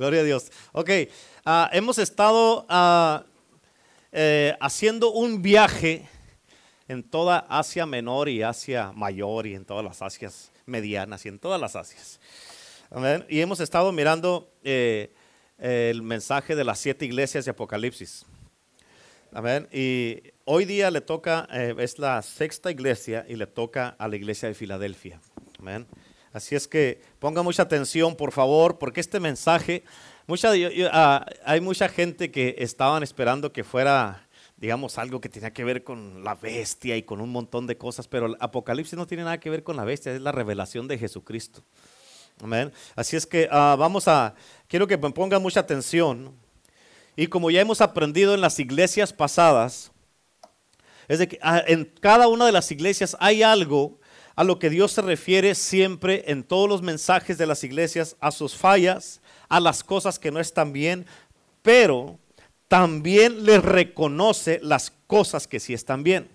Gloria a Dios. Ok, ah, hemos estado ah, eh, haciendo un viaje en toda Asia Menor y Asia Mayor y en todas las Asias medianas y en todas las Asias. Y hemos estado mirando eh, el mensaje de las siete iglesias de Apocalipsis. Y hoy día le toca, eh, es la sexta iglesia y le toca a la iglesia de Filadelfia. Amén. Así es que ponga mucha atención, por favor, porque este mensaje, ah, hay mucha gente que estaban esperando que fuera, digamos, algo que tenía que ver con la bestia y con un montón de cosas, pero el Apocalipsis no tiene nada que ver con la bestia, es la revelación de Jesucristo. Amén. Así es que ah, vamos a, quiero que me pongan mucha atención. Y como ya hemos aprendido en las iglesias pasadas, es de que ah, en cada una de las iglesias hay algo a lo que Dios se refiere siempre en todos los mensajes de las iglesias, a sus fallas, a las cosas que no están bien, pero también les reconoce las cosas que sí están bien.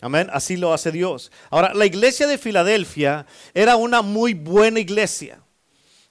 Amén, así lo hace Dios. Ahora, la iglesia de Filadelfia era una muy buena iglesia.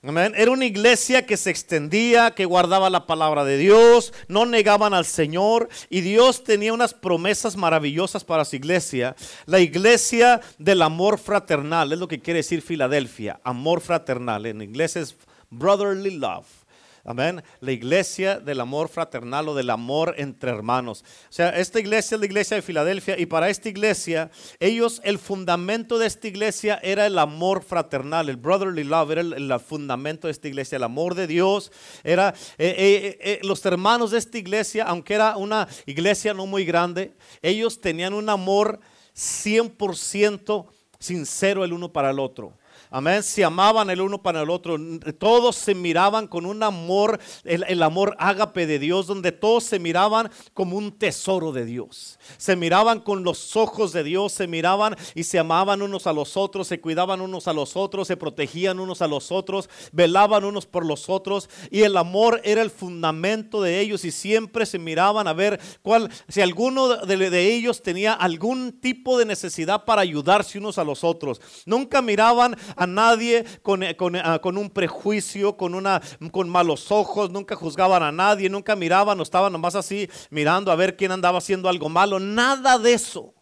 Era una iglesia que se extendía, que guardaba la palabra de Dios, no negaban al Señor y Dios tenía unas promesas maravillosas para su iglesia. La iglesia del amor fraternal, es lo que quiere decir Filadelfia, amor fraternal. En inglés es brotherly love. Amén. La iglesia del amor fraternal o del amor entre hermanos. O sea, esta iglesia es la iglesia de Filadelfia y para esta iglesia, ellos, el fundamento de esta iglesia era el amor fraternal, el brotherly love, era el, fundamento de esta iglesia, el amor de Dios. Era eh, eh, eh, los hermanos de esta iglesia, aunque era una iglesia no muy grande, ellos tenían un amor 100% sincero el uno para el otro. Amén. Se amaban el uno para el otro. Todos se miraban con un amor, el, amor ágape de Dios, donde todos se miraban como un tesoro de Dios. Se miraban con los ojos de Dios, se miraban y se amaban unos a los otros, se cuidaban unos a los otros, se protegían unos a los otros, velaban unos por los otros. Y el amor era el fundamento de ellos y siempre se miraban a ver cuál, si alguno de, de ellos tenía algún tipo de necesidad para ayudarse unos a los otros. Nunca miraban a nadie con, eh, ah, con, un prejuicio, con, una, con malos ojos, nunca juzgaban a nadie, nunca miraban o estaban nomás así mirando a ver quién andaba haciendo algo malo, nada de eso.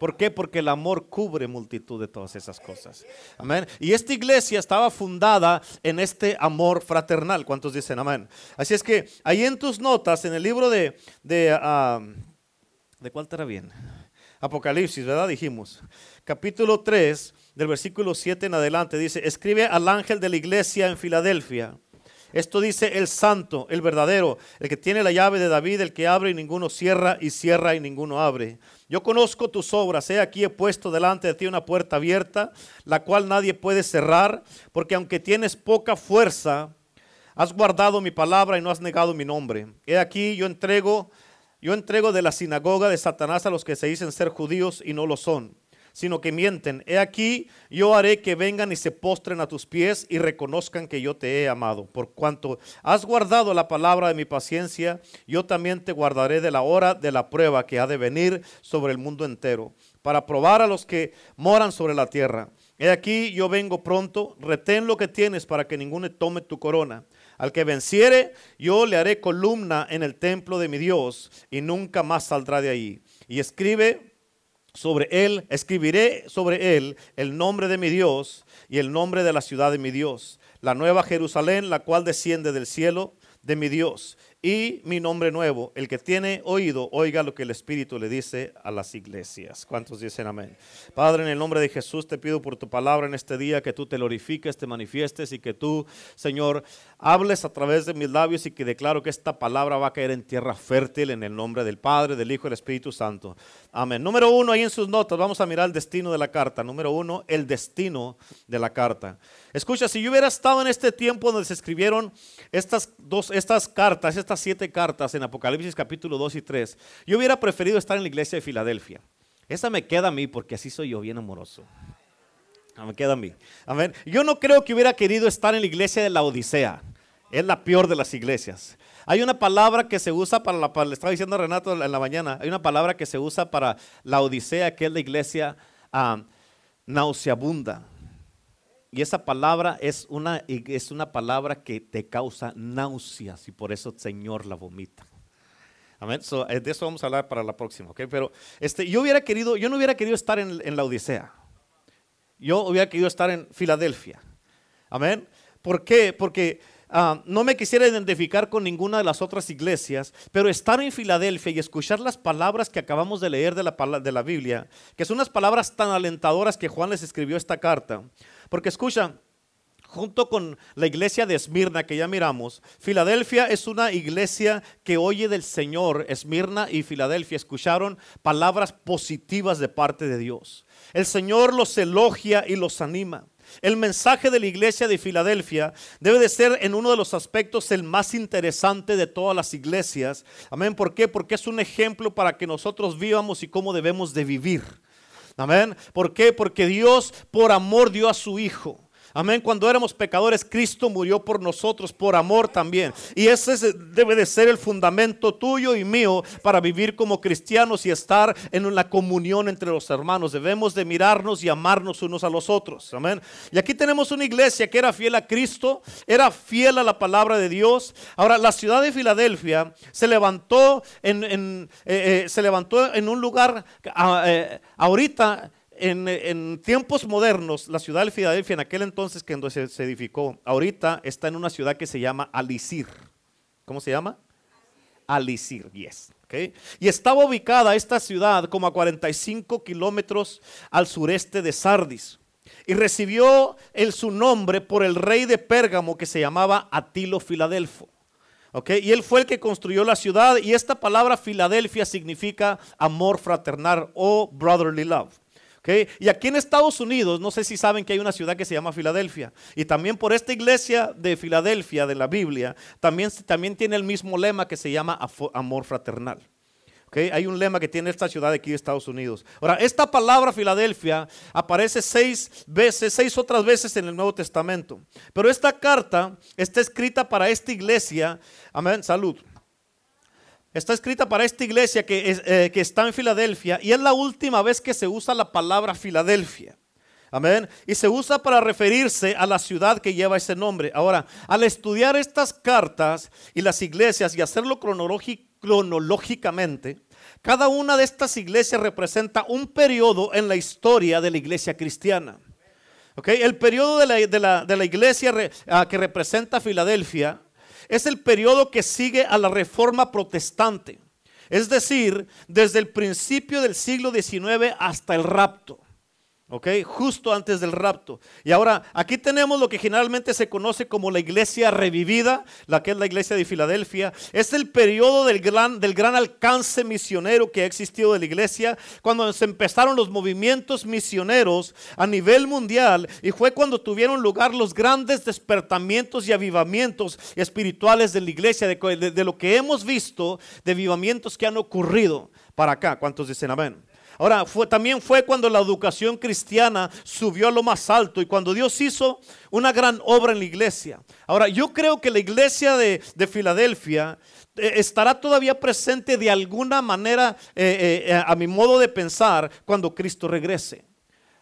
¿Por qué? Porque el amor cubre multitud de todas esas cosas. Amén. Y esta iglesia estaba fundada en este amor fraternal. ¿Cuántos dicen amén? Así es que ahí en tus notas, en el libro de, de, ah, ¿de cuál estará bien? Apocalipsis, ¿verdad? Dijimos. Capítulo 3, del versículo 7 en adelante, dice, escribe al ángel de la iglesia en Filadelfia. Esto dice el santo, el verdadero, el que tiene la llave de David, el que abre y ninguno cierra, y cierra y ninguno abre. Yo conozco tus obras, he aquí he puesto delante de ti una puerta abierta, la cual nadie puede cerrar, porque aunque tienes poca fuerza, has guardado mi palabra y no has negado mi nombre. He aquí yo entrego, yo entrego de la sinagoga de Satanás a los que se dicen ser judíos y no lo son sino que mienten. He aquí, yo haré que vengan y se postren a tus pies y reconozcan que yo te he amado. Por cuanto has guardado la palabra de mi paciencia, yo también te guardaré de la hora de la prueba que ha de venir sobre el mundo entero, para probar a los que moran sobre la tierra. He aquí, yo vengo pronto, retén lo que tienes para que ninguno tome tu corona. Al que venciere, yo le haré columna en el templo de mi Dios y nunca más saldrá de ahí. Y escribe sobre él, escribiré sobre él el nombre de mi Dios y el nombre de la ciudad de mi Dios, la nueva Jerusalén, la cual desciende del cielo de mi Dios y mi nombre nuevo. El que tiene oído, oiga lo que el Espíritu le dice a las iglesias. ¿Cuántos dicen amén? Padre, en el nombre de Jesús te pido por tu palabra en este día que tú te glorifiques, te manifiestes y que tú, Señor, hables a través de mis labios y que declaro que esta palabra va a caer en tierra fértil en el nombre del Padre, del Hijo y del Espíritu Santo. Amén. Número uno, ahí en sus notas, vamos a mirar el destino de la carta. Número uno, el destino de la carta. Escucha, si yo hubiera estado en este tiempo donde se escribieron estas dos, estas cartas, estas siete cartas en Apocalipsis capítulo 2 y 3, yo hubiera preferido estar en la iglesia de Filadelfia. Esa me queda a mí porque así soy yo, bien amoroso. Ah, me queda a mí. Yo no creo que hubiera querido estar en la iglesia de la Odisea. Es la peor de las iglesias. Hay una palabra que se usa para la, le estaba diciendo Renato en la mañana, hay una palabra que se usa para la Odisea, que es la iglesia ah, nauseabunda. Y esa palabra es una, es una palabra que te causa náuseas y por eso el Señor la vomita. Amén. Eh, de eso vamos a hablar para la próxima, ¿ok? Pero este, yo hubiera querido, yo no hubiera querido estar en, en la Odisea. Yo hubiera querido estar en Filadelfia. Amén. ¿Por qué? Porque Ah, no me quisiera identificar con ninguna de las otras iglesias, pero estar en Filadelfia y escuchar las palabras que acabamos de leer de la, de la Biblia, que son unas palabras tan alentadoras que Juan les escribió esta carta. Porque escucha, junto con la iglesia de Esmirna que ya miramos, Filadelfia es una iglesia que oye del Señor. Esmirna y Filadelfia escucharon palabras positivas de parte de Dios. El Señor los elogia y los anima. El mensaje de la iglesia de Filadelfia debe de ser en uno de los aspectos el más interesante de todas las iglesias. Amén. ¿Por qué? Porque es un ejemplo para que nosotros vivamos y cómo debemos de vivir. Amén. ¿Por qué? Porque Dios por amor dio a su Hijo. Amén. Cuando éramos pecadores, Cristo murió por nosotros, por amor también. Y ese debe de ser el fundamento tuyo y mío para vivir como cristianos y estar en la comunión entre los hermanos. Debemos de mirarnos y amarnos unos a los otros. Amén. Y aquí tenemos una iglesia que era fiel a Cristo, era fiel a la palabra de Dios. Ahora, la ciudad de Filadelfia se levantó en, eh, eh, se levantó en un lugar ah, eh, ahorita en, tiempos modernos, la ciudad de Filadelfia, en aquel entonces que se, se edificó, ahorita está en una ciudad que se llama Alisir. ¿Cómo se llama? Alisir, yes. Okay. Y estaba ubicada esta ciudad como a 45 kilómetros al sureste de Sardis. Y recibió el, su nombre por el rey de Pérgamo que se llamaba Atilo Filadelfo. Okay. Y él fue el que construyó la ciudad y esta palabra Filadelfia significa amor fraternal o brotherly love. Y aquí en Estados Unidos, no sé si saben que hay una ciudad que se llama Filadelfia. Y también por esta iglesia de Filadelfia, de la Biblia, también, también tiene el mismo lema que se llama amor fraternal. Hay un lema que tiene esta ciudad aquí de Estados Unidos. Ahora, esta palabra Filadelfia aparece seis veces, seis otras veces en el Nuevo Testamento. Pero esta carta está escrita para esta iglesia. Amén, salud. Está escrita para esta iglesia que, eh, que está en Filadelfia y es la última vez que se usa la palabra Filadelfia. Amén. Y se usa para referirse a la ciudad que lleva ese nombre. Ahora, al estudiar estas cartas y las iglesias y hacerlo cronológicamente, cada una de estas iglesias representa un periodo en la historia de la iglesia cristiana. Okay, el periodo de la, de la, iglesia ah, que representa Filadelfia es el periodo que sigue a la reforma protestante. Es decir, desde el principio del siglo XIX hasta el rapto. ¿Ok? Justo antes del rapto. Y ahora, aquí tenemos lo que generalmente se conoce como la iglesia revivida, la que es la iglesia de Filadelfia. Es el periodo del gran, del gran alcance misionero que ha existido de la iglesia, cuando se empezaron los movimientos misioneros a nivel mundial y fue cuando tuvieron lugar los grandes despertamientos y avivamientos espirituales de la iglesia, de, de lo que hemos visto, de avivamientos que han ocurrido para acá. ¿Cuántos dicen amén? Ahora, fue, también fue cuando la educación cristiana subió a lo más alto y cuando Dios hizo una gran obra en la iglesia. Ahora, yo creo que la iglesia de, Filadelfia eh, estará todavía presente de alguna manera, eh, eh, a mi modo de pensar, cuando Cristo regrese.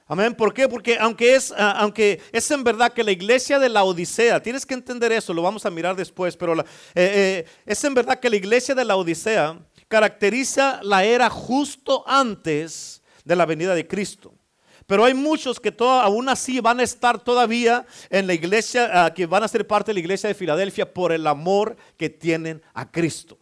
Amén. ¿Por qué? Porque aunque es, ah, aunque es en verdad que la iglesia de la Odisea, tienes que entender eso, lo vamos a mirar después, pero es en verdad que la iglesia de la Odisea caracteriza la era justo antes de la venida de Cristo. Pero hay muchos que aún así van a estar todavía en la iglesia, ah, que van a ser parte de la iglesia de Filadelfia por el amor que tienen a Cristo.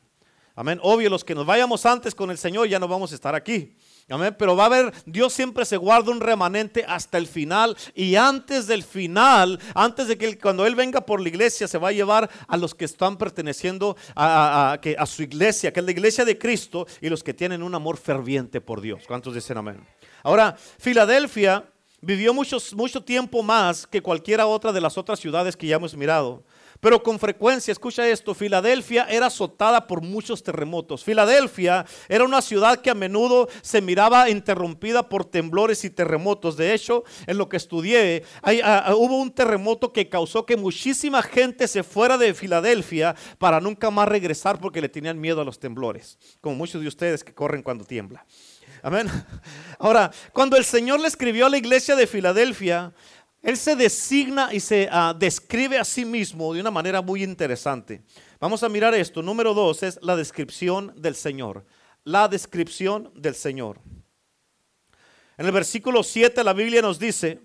Amén. Obvio, los que nos vayamos antes con el Señor ya no vamos a estar aquí. Amén. Pero va a haber, Dios siempre se guarda un remanente hasta el final. Y antes del final, antes de que cuando Él venga por la iglesia, se va a llevar a los que están perteneciendo a, a, su iglesia, que es la iglesia de Cristo, y los que tienen un amor ferviente por Dios. ¿Cuántos dicen amén? Ahora, Filadelfia vivió mucho tiempo más que cualquiera otra de las otras ciudades que ya hemos mirado. Pero con frecuencia, escucha esto, Filadelfia era azotada por muchos terremotos. Filadelfia era una ciudad que a menudo se miraba interrumpida por temblores y terremotos. De hecho, en lo que estudié, hubo un terremoto que causó que muchísima gente se fuera de Filadelfia para nunca más regresar porque le tenían miedo a los temblores, como muchos de ustedes que corren cuando tiembla. Amén. Ahora, cuando el Señor le escribió a la iglesia de Filadelfia, él se designa y se ah, describe a sí mismo de una manera muy interesante. Vamos a mirar esto. Número dos es la descripción del Señor. La descripción del Señor. En el versículo 7 la Biblia nos dice,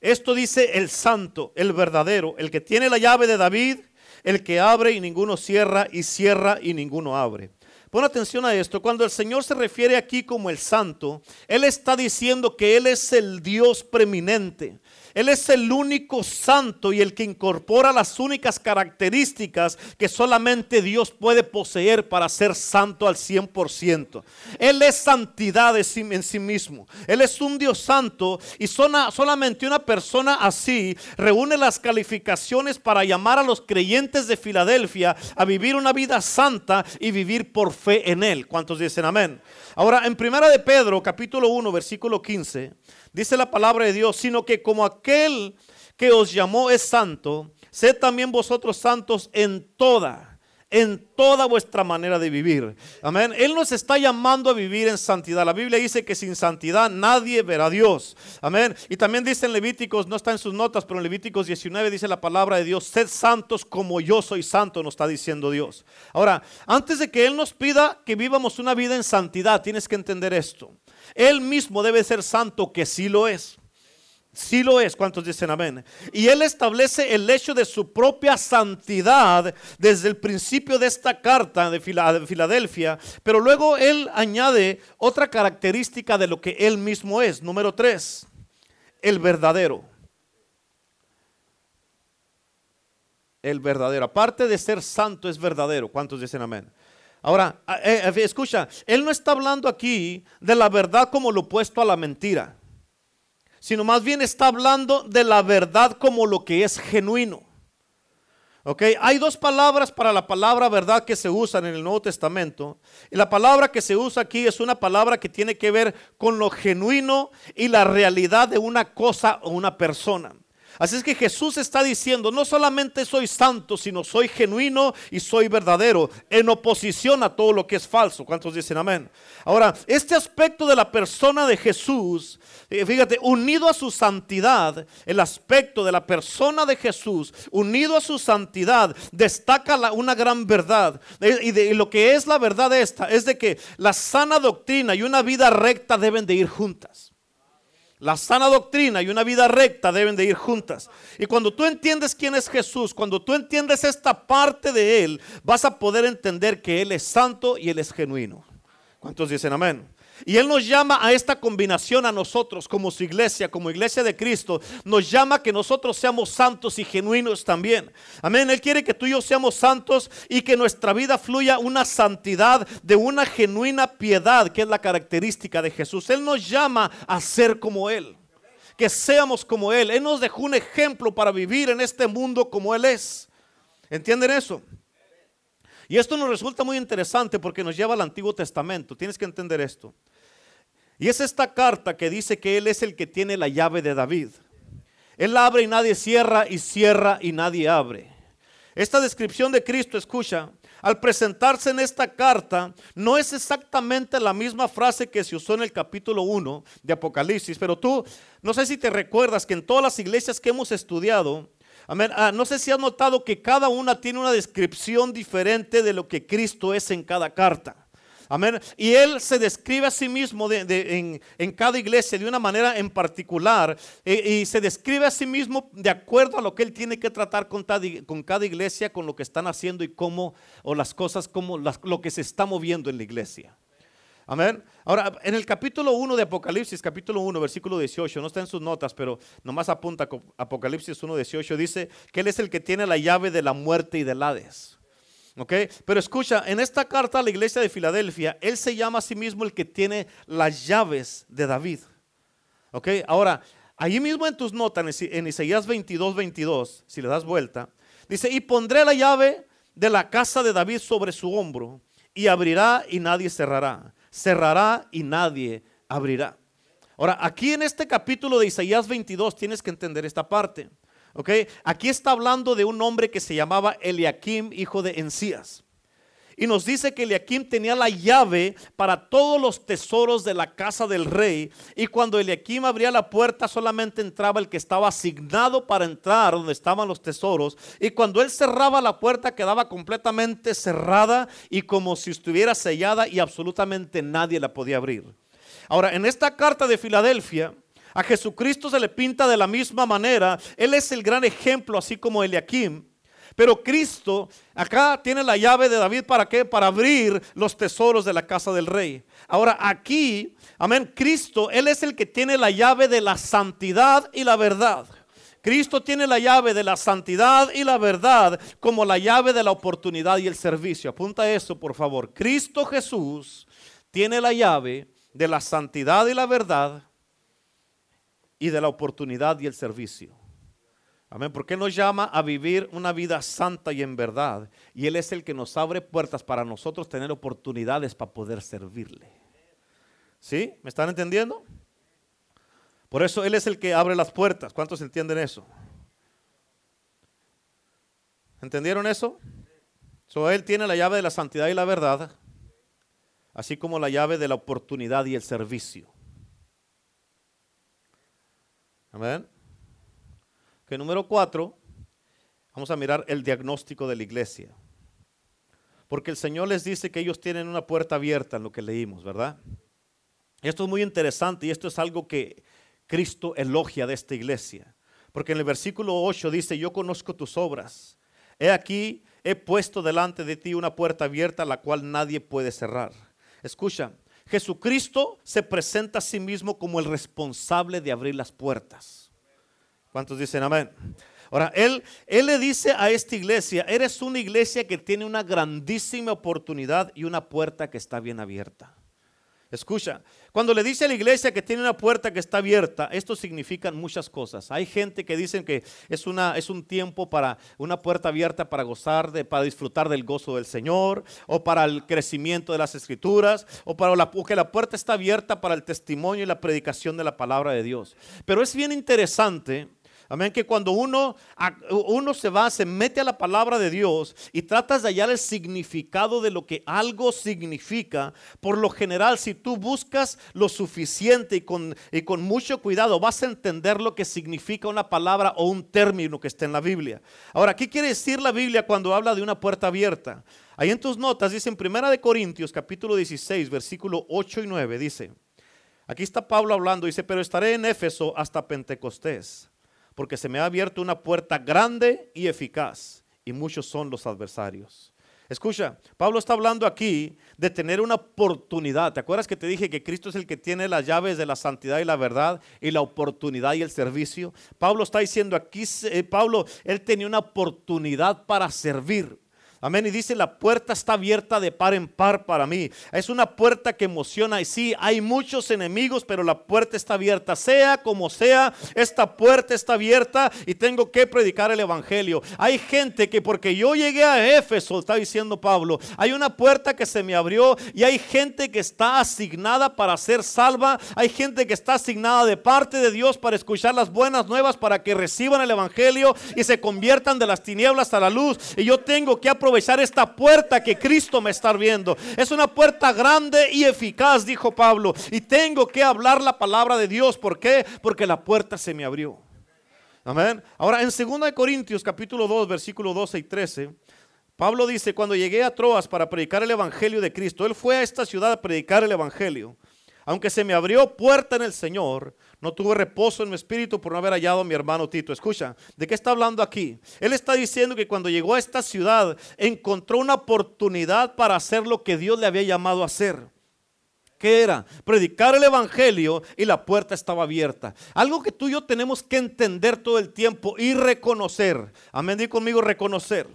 esto dice el santo, el verdadero, el que tiene la llave de David, el que abre y ninguno cierra y cierra y ninguno abre. Pon atención a esto. Cuando el Señor se refiere aquí como el santo, Él está diciendo que Él es el Dios preeminente. Él es el único santo y el que incorpora las únicas características que solamente Dios puede poseer para ser santo al 100%. Él es santidad en sí mismo. Él es un Dios santo y solamente una persona así reúne las calificaciones para llamar a los creyentes de Filadelfia a vivir una vida santa y vivir por fe en Él. ¿Cuántos dicen amén? Ahora, en primera de Pedro, capítulo 1, versículo 15, dice la palabra de Dios, sino que como aquel que os llamó es santo, sed también vosotros santos en toda en toda vuestra manera de vivir. Amén. Él nos está llamando a vivir en santidad. La Biblia dice que sin santidad nadie verá a Dios. Amén. Y también dice en Levíticos, no está en sus notas, pero en Levíticos 19 dice la palabra de Dios, sed santos como yo soy santo, nos está diciendo Dios. Ahora, antes de que Él nos pida que vivamos una vida en santidad, tienes que entender esto. Él mismo debe ser santo, que sí lo es. Sí lo es, ¿cuántos dicen amén? Y Él establece el hecho de su propia santidad desde el principio de esta carta de Filadelfia, pero luego Él añade otra característica de lo que Él mismo es. Número tres, el verdadero. El verdadero. Aparte de ser santo, es verdadero. ¿Cuántos dicen amén? Ahora, eh, eh, escucha, Él no está hablando aquí de la verdad como lo opuesto a la mentira sino más bien está hablando de la verdad como lo que es genuino. ¿Ok? Hay dos palabras para la palabra verdad que se usan en el Nuevo Testamento. Y la palabra que se usa aquí es una palabra que tiene que ver con lo genuino y la realidad de una cosa o una persona. Así es que Jesús está diciendo, no solamente soy santo, sino soy genuino y soy verdadero, en oposición a todo lo que es falso. ¿Cuántos dicen amén? Ahora, este aspecto de la persona de Jesús, eh, fíjate, unido a su santidad, el aspecto de la persona de Jesús, unido a su santidad, destaca una gran verdad. Eh, y, de, lo que es la verdad esta, es de que la sana doctrina y una vida recta deben de ir juntas. La sana doctrina y una vida recta deben de ir juntas. Y cuando tú entiendes quién es Jesús, cuando tú entiendes esta parte de Él, vas a poder entender que Él es santo y Él es genuino. ¿Cuántos dicen amén? Y Él nos llama a esta combinación a nosotros como su iglesia, como iglesia de Cristo. Nos llama a que nosotros seamos santos y genuinos también. Amén. Él quiere que tú y yo seamos santos y que nuestra vida fluya una santidad de una genuina piedad, que es la característica de Jesús. Él nos llama a ser como Él. Que seamos como Él. Él nos dejó un ejemplo para vivir en este mundo como Él es. ¿Entienden eso? Y esto nos resulta muy interesante porque nos lleva al Antiguo Testamento. Tienes que entender esto. Y es esta carta que dice que Él es el que tiene la llave de David. Él abre y nadie cierra y cierra y nadie abre. Esta descripción de Cristo, escucha, al presentarse en esta carta, no es exactamente la misma frase que se usó en el capítulo 1 de Apocalipsis, pero tú, no sé si te recuerdas que en todas las iglesias que hemos estudiado, Ah, no sé si has notado que cada una tiene una descripción diferente de lo que Cristo es en cada carta. Amén. Y Él se describe a sí mismo en, cada iglesia de una manera en particular. Eh, y se describe a sí mismo de acuerdo a lo que Él tiene que tratar con cada iglesia, con lo que están haciendo y cómo, o las cosas, como lo que se está moviendo en la iglesia. Amén. Ahora, en el capítulo 1 de Apocalipsis, capítulo 1, versículo 18, no está en sus notas, pero nomás apunta Apocalipsis 1, 18, dice que Él es el que tiene la llave de la muerte y del Hades. ¿Ok? Pero escucha, en esta carta a la iglesia de Filadelfia, Él se llama a sí mismo el que tiene las llaves de David. ¿Ok? Ahora, allí mismo en tus notas, en Isaías 22, 22, si le das vuelta, dice, y pondré la llave de la casa de David sobre su hombro, y abrirá y nadie cerrará cerrará y nadie abrirá. Ahora, aquí en este capítulo de Isaías 22 tienes que entender esta parte. ¿ok? Aquí está hablando de un hombre que se llamaba Eliakim, hijo de Encías. Y nos dice que Eliakim tenía la llave para todos los tesoros de la casa del rey. Y cuando Eliakim abría la puerta, solamente entraba el que estaba asignado para entrar donde estaban los tesoros. Y cuando él cerraba la puerta, quedaba completamente cerrada y como si estuviera sellada y absolutamente nadie la podía abrir. Ahora, en esta carta de Filadelfia, a Jesucristo se le pinta de la misma manera. Él es el gran ejemplo, así como Eliakim. Pero Cristo acá tiene la llave de David para qué? Para abrir los tesoros de la casa del rey. Ahora aquí, amén, Cristo, Él es el que tiene la llave de la santidad y la verdad. Cristo tiene la llave de la santidad y la verdad como la llave de la oportunidad y el servicio. Apunta eso, por favor. Cristo Jesús tiene la llave de la santidad y la verdad y de la oportunidad y el servicio. Amén. Porque nos llama a vivir una vida santa y en verdad. Y Él es el que nos abre puertas para nosotros tener oportunidades para poder servirle. ¿Sí? ¿Me están entendiendo? Por eso Él es el que abre las puertas. ¿Cuántos entienden eso? ¿Entendieron eso? So, él tiene la llave de la santidad y la verdad, así como la llave de la oportunidad y el servicio. Amén. Número cuatro, vamos a mirar el diagnóstico de la iglesia. Porque el Señor les dice que ellos tienen una puerta abierta en lo que leímos, ¿verdad? Esto es muy interesante y esto es algo que Cristo elogia de esta iglesia. Porque en el versículo 8 dice, yo conozco tus obras. He aquí, he puesto delante de ti una puerta abierta la cual nadie puede cerrar. Escucha, Jesucristo se presenta a sí mismo como el responsable de abrir las puertas. ¿Cuántos dicen amén? Ahora, él, él le dice a esta iglesia, eres una iglesia que tiene una grandísima oportunidad y una puerta que está bien abierta. Escucha, cuando le dice a la iglesia que tiene una puerta que está abierta, esto significa muchas cosas. Hay gente que dicen que es, una, es un tiempo para una puerta abierta para gozar, de, para disfrutar del gozo del Señor, o para el crecimiento de las escrituras, o para la, que la puerta está abierta para el testimonio y la predicación de la palabra de Dios. Pero es bien interesante Amén, que cuando uno, uno se va, se mete a la palabra de Dios y tratas de hallar el significado de lo que algo significa, por lo general, si tú buscas lo suficiente y con, y con mucho cuidado, vas a entender lo que significa una palabra o un término que está en la Biblia. Ahora, ¿qué quiere decir la Biblia cuando habla de una puerta abierta? Ahí en tus notas dice en Primera de Corintios capítulo 16, versículo 8 y 9, dice, aquí está Pablo hablando, dice, pero estaré en Éfeso hasta Pentecostés porque se me ha abierto una puerta grande y eficaz, y muchos son los adversarios. Escucha, Pablo está hablando aquí de tener una oportunidad. ¿Te acuerdas que te dije que Cristo es el que tiene las llaves de la santidad y la verdad y la oportunidad y el servicio? Pablo está diciendo aquí, eh, Pablo, él tenía una oportunidad para servir. Amén. Y dice, la puerta está abierta de par en par para mí. Es una puerta que emociona. Y sí, hay muchos enemigos, pero la puerta está abierta. Sea como sea, esta puerta está abierta y tengo que predicar el Evangelio. Hay gente que porque yo llegué a Éfeso, está diciendo Pablo, hay una puerta que se me abrió y hay gente que está asignada para ser salva. Hay gente que está asignada de parte de Dios para escuchar las buenas nuevas, para que reciban el Evangelio y se conviertan de las tinieblas a la luz. Y yo tengo que aprovechar aprovechar esta puerta que Cristo me está viendo. Es una puerta grande y eficaz, dijo Pablo. Y tengo que hablar la palabra de Dios. ¿Por qué? Porque la puerta se me abrió. Amén. Ahora en 2 Corintios capítulo 2 versículo 12 y 13. Pablo dice, cuando llegué a Troas para predicar el Evangelio de Cristo, él fue a esta ciudad a predicar el Evangelio. Aunque se me abrió puerta en el Señor, no tuve reposo en mi espíritu por no haber hallado a mi hermano Tito. Escucha, ¿de qué está hablando aquí? Él está diciendo que cuando llegó a esta ciudad encontró una oportunidad para hacer lo que Dios le había llamado a hacer. ¿Qué era? Predicar el Evangelio y la puerta estaba abierta. Algo que tú y yo tenemos que entender todo el tiempo y reconocer. Amén, di conmigo reconocer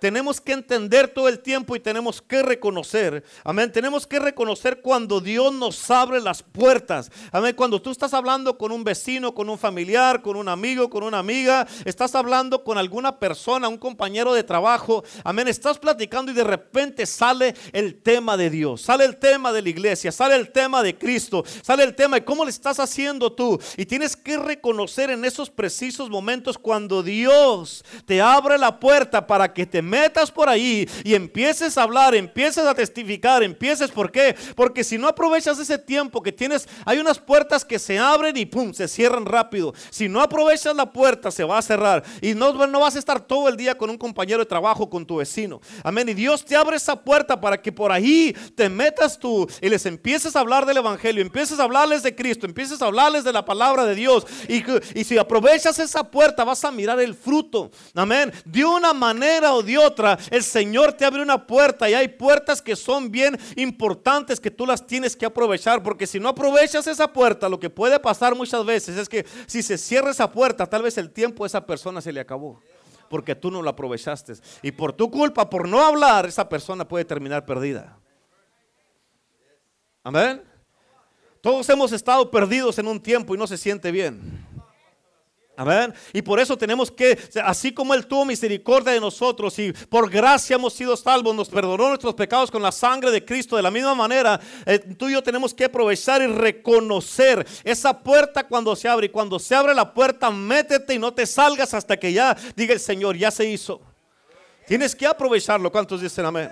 tenemos que entender todo el tiempo y tenemos que reconocer. Amén. Tenemos que reconocer cuando Dios nos abre las puertas. Amén. Cuando tú estás hablando con un vecino, con un familiar, con un amigo, con una amiga, estás hablando con alguna persona, un compañero de trabajo. Amén. Estás platicando y de repente sale el tema de Dios, sale el tema de la iglesia, sale el tema de Cristo, sale el tema de cómo le estás haciendo tú. Y tienes que reconocer en esos precisos momentos cuando Dios te abre la puerta para que te metas por ahí y empieces a hablar, empieces a testificar, empieces, ¿por qué? Porque si no aprovechas ese tiempo que tienes, hay unas puertas que se abren y pum, se cierran rápido. Si no aprovechas la puerta, se va a cerrar. Y no, no vas a estar todo el día con un compañero de trabajo, con tu vecino. Amén. Y Dios te abre esa puerta para que por ahí te metas tú y les empieces a hablar del Evangelio, empieces a hablarles de Cristo, empieces a hablarles de la palabra de Dios. Y, y si aprovechas esa puerta, vas a mirar el fruto. Amén. De una manera o de otra, el Señor te abre una puerta y hay puertas que son bien importantes que tú las tienes que aprovechar. Porque si no aprovechas esa puerta, lo que puede pasar muchas veces es que si se cierra esa puerta, tal vez el tiempo de esa persona se le acabó porque tú no lo aprovechaste. Y por tu culpa, por no hablar, esa persona puede terminar perdida. Amén. Todos hemos estado perdidos en un tiempo y no se siente bien. Amén. Y por eso tenemos que, así como Él tuvo misericordia de nosotros y por gracia hemos sido salvos, nos perdonó nuestros pecados con la sangre de Cristo, de la misma manera, eh, tú y yo tenemos que aprovechar y reconocer esa puerta cuando se abre. Y cuando se abre la puerta, métete y no te salgas hasta que ya diga el Señor, ya se hizo. Tienes que aprovecharlo. ¿Cuántos dicen amén?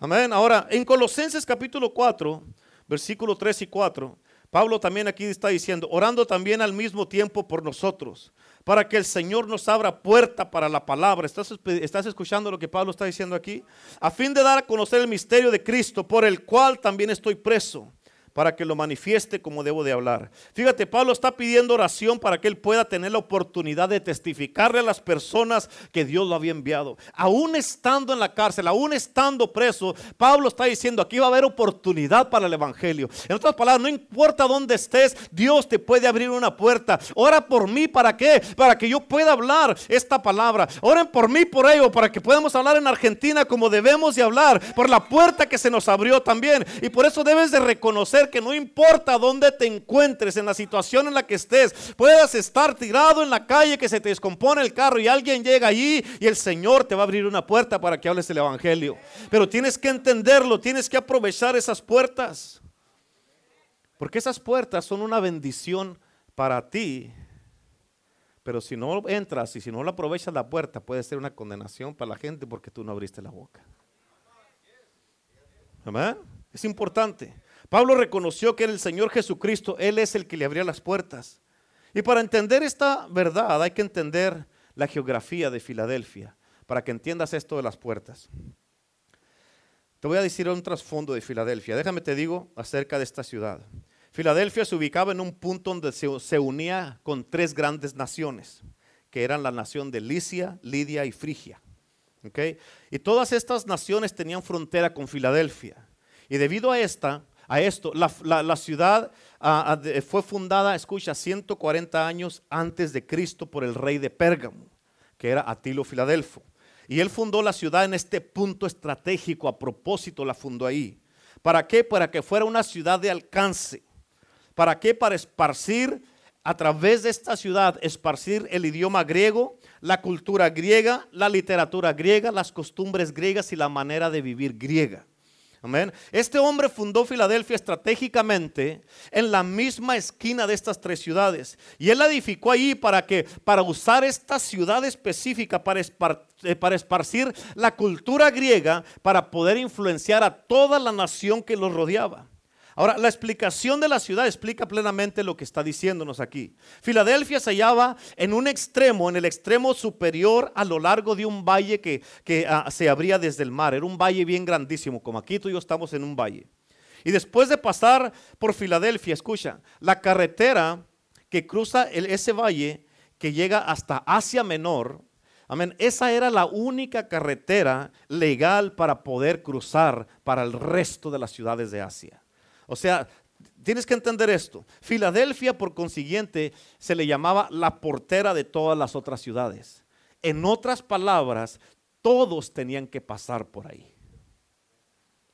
Amén. Ahora, en Colosenses capítulo 4, versículo 3 y 4. Pablo también aquí está diciendo, orando también al mismo tiempo por nosotros, para que el Señor nos abra puerta para la palabra. ¿Estás, ¿Estás, escuchando lo que Pablo está diciendo aquí? A fin de dar a conocer el misterio de Cristo, por el cual también estoy preso para que lo manifieste como debo de hablar. Fíjate, Pablo está pidiendo oración para que él pueda tener la oportunidad de testificarle a las personas que Dios lo había enviado. Aún estando en la cárcel, aún estando preso, Pablo está diciendo, aquí va a haber oportunidad para el Evangelio. En otras palabras, no importa dónde estés, Dios te puede abrir una puerta. Ora por mí, ¿para qué? Para que yo pueda hablar esta palabra. Oren por mí, por ello, para que podamos hablar en Argentina como debemos de hablar, por la puerta que se nos abrió también. Y por eso debes de reconocer que no importa dónde te encuentres, en la situación en la que estés, puedas estar tirado en la calle que se te descompone el carro y alguien llega allí y el Señor te va a abrir una puerta para que hables el Evangelio. Pero tienes que entenderlo, tienes que aprovechar esas puertas. Porque esas puertas son una bendición para ti. Pero si no entras y si no lo aprovechas la puerta, puede ser una condenación para la gente porque tú no abriste la boca. Amén. Es importante. Pablo reconoció que era el Señor Jesucristo, Él es el que le abría las puertas. Y para entender esta verdad hay que entender la geografía de Filadelfia, para que entiendas esto de las puertas. Te voy a decir un trasfondo de Filadelfia. Déjame te digo acerca de esta ciudad. Filadelfia se ubicaba en un punto donde se, unía con tres grandes naciones, que eran la nación de Licia, Lidia y Frigia. Y todas estas naciones tenían frontera con Filadelfia. Y debido a esta, a esto. La, ciudad ah, ah, fue fundada, escucha, 140 años antes de Cristo por el rey de Pérgamo, que era Atilo Filadelfo. Y él fundó la ciudad en este punto estratégico, a propósito la fundó ahí. ¿Para qué? Para que fuera una ciudad de alcance. ¿Para qué? Para esparcir a través de esta ciudad, esparcir el idioma griego, la cultura griega, la literatura griega, las costumbres griegas y la manera de vivir griega. Este hombre fundó Filadelfia estratégicamente en la misma esquina de estas tres ciudades. Y él la edificó allí para que, para usar esta ciudad específica para, eh, para esparcir la cultura griega, para poder influenciar a toda la nación que los rodeaba. Ahora, la explicación de la ciudad explica plenamente lo que está diciéndonos aquí. Filadelfia se hallaba en un extremo, en el extremo superior a lo largo de un valle que, ah, se abría desde el mar. Era un valle bien grandísimo, como aquí tú y yo estamos en un valle. Y después de pasar por Filadelfia, escucha, la carretera que cruza ese valle, que llega hasta Asia Menor, amén, esa era la única carretera legal para poder cruzar para el resto de las ciudades de Asia. O sea, tienes que entender esto. Filadelfia, por consiguiente, se le llamaba la portera de todas las otras ciudades. En otras palabras, todos tenían que pasar por ahí.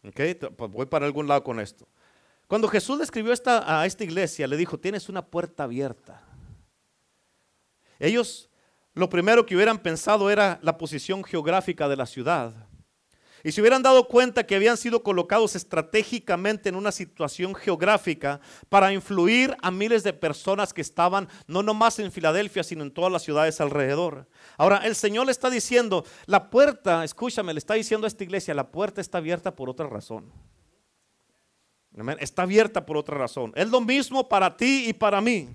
Pues voy para algún lado con esto. Cuando Jesús le escribió esta, a esta iglesia, le dijo, tienes una puerta abierta. Ellos lo primero que hubieran pensado era la posición geográfica de la ciudad. Y se hubieran dado cuenta que habían sido colocados estratégicamente en una situación geográfica para influir a miles de personas que estaban no nomás en Filadelfia, sino en todas las ciudades alrededor. Ahora, el Señor le está diciendo, la puerta, escúchame, le está diciendo a esta iglesia, la puerta está abierta por otra razón. Está abierta por otra razón. Es lo mismo para ti y para mí.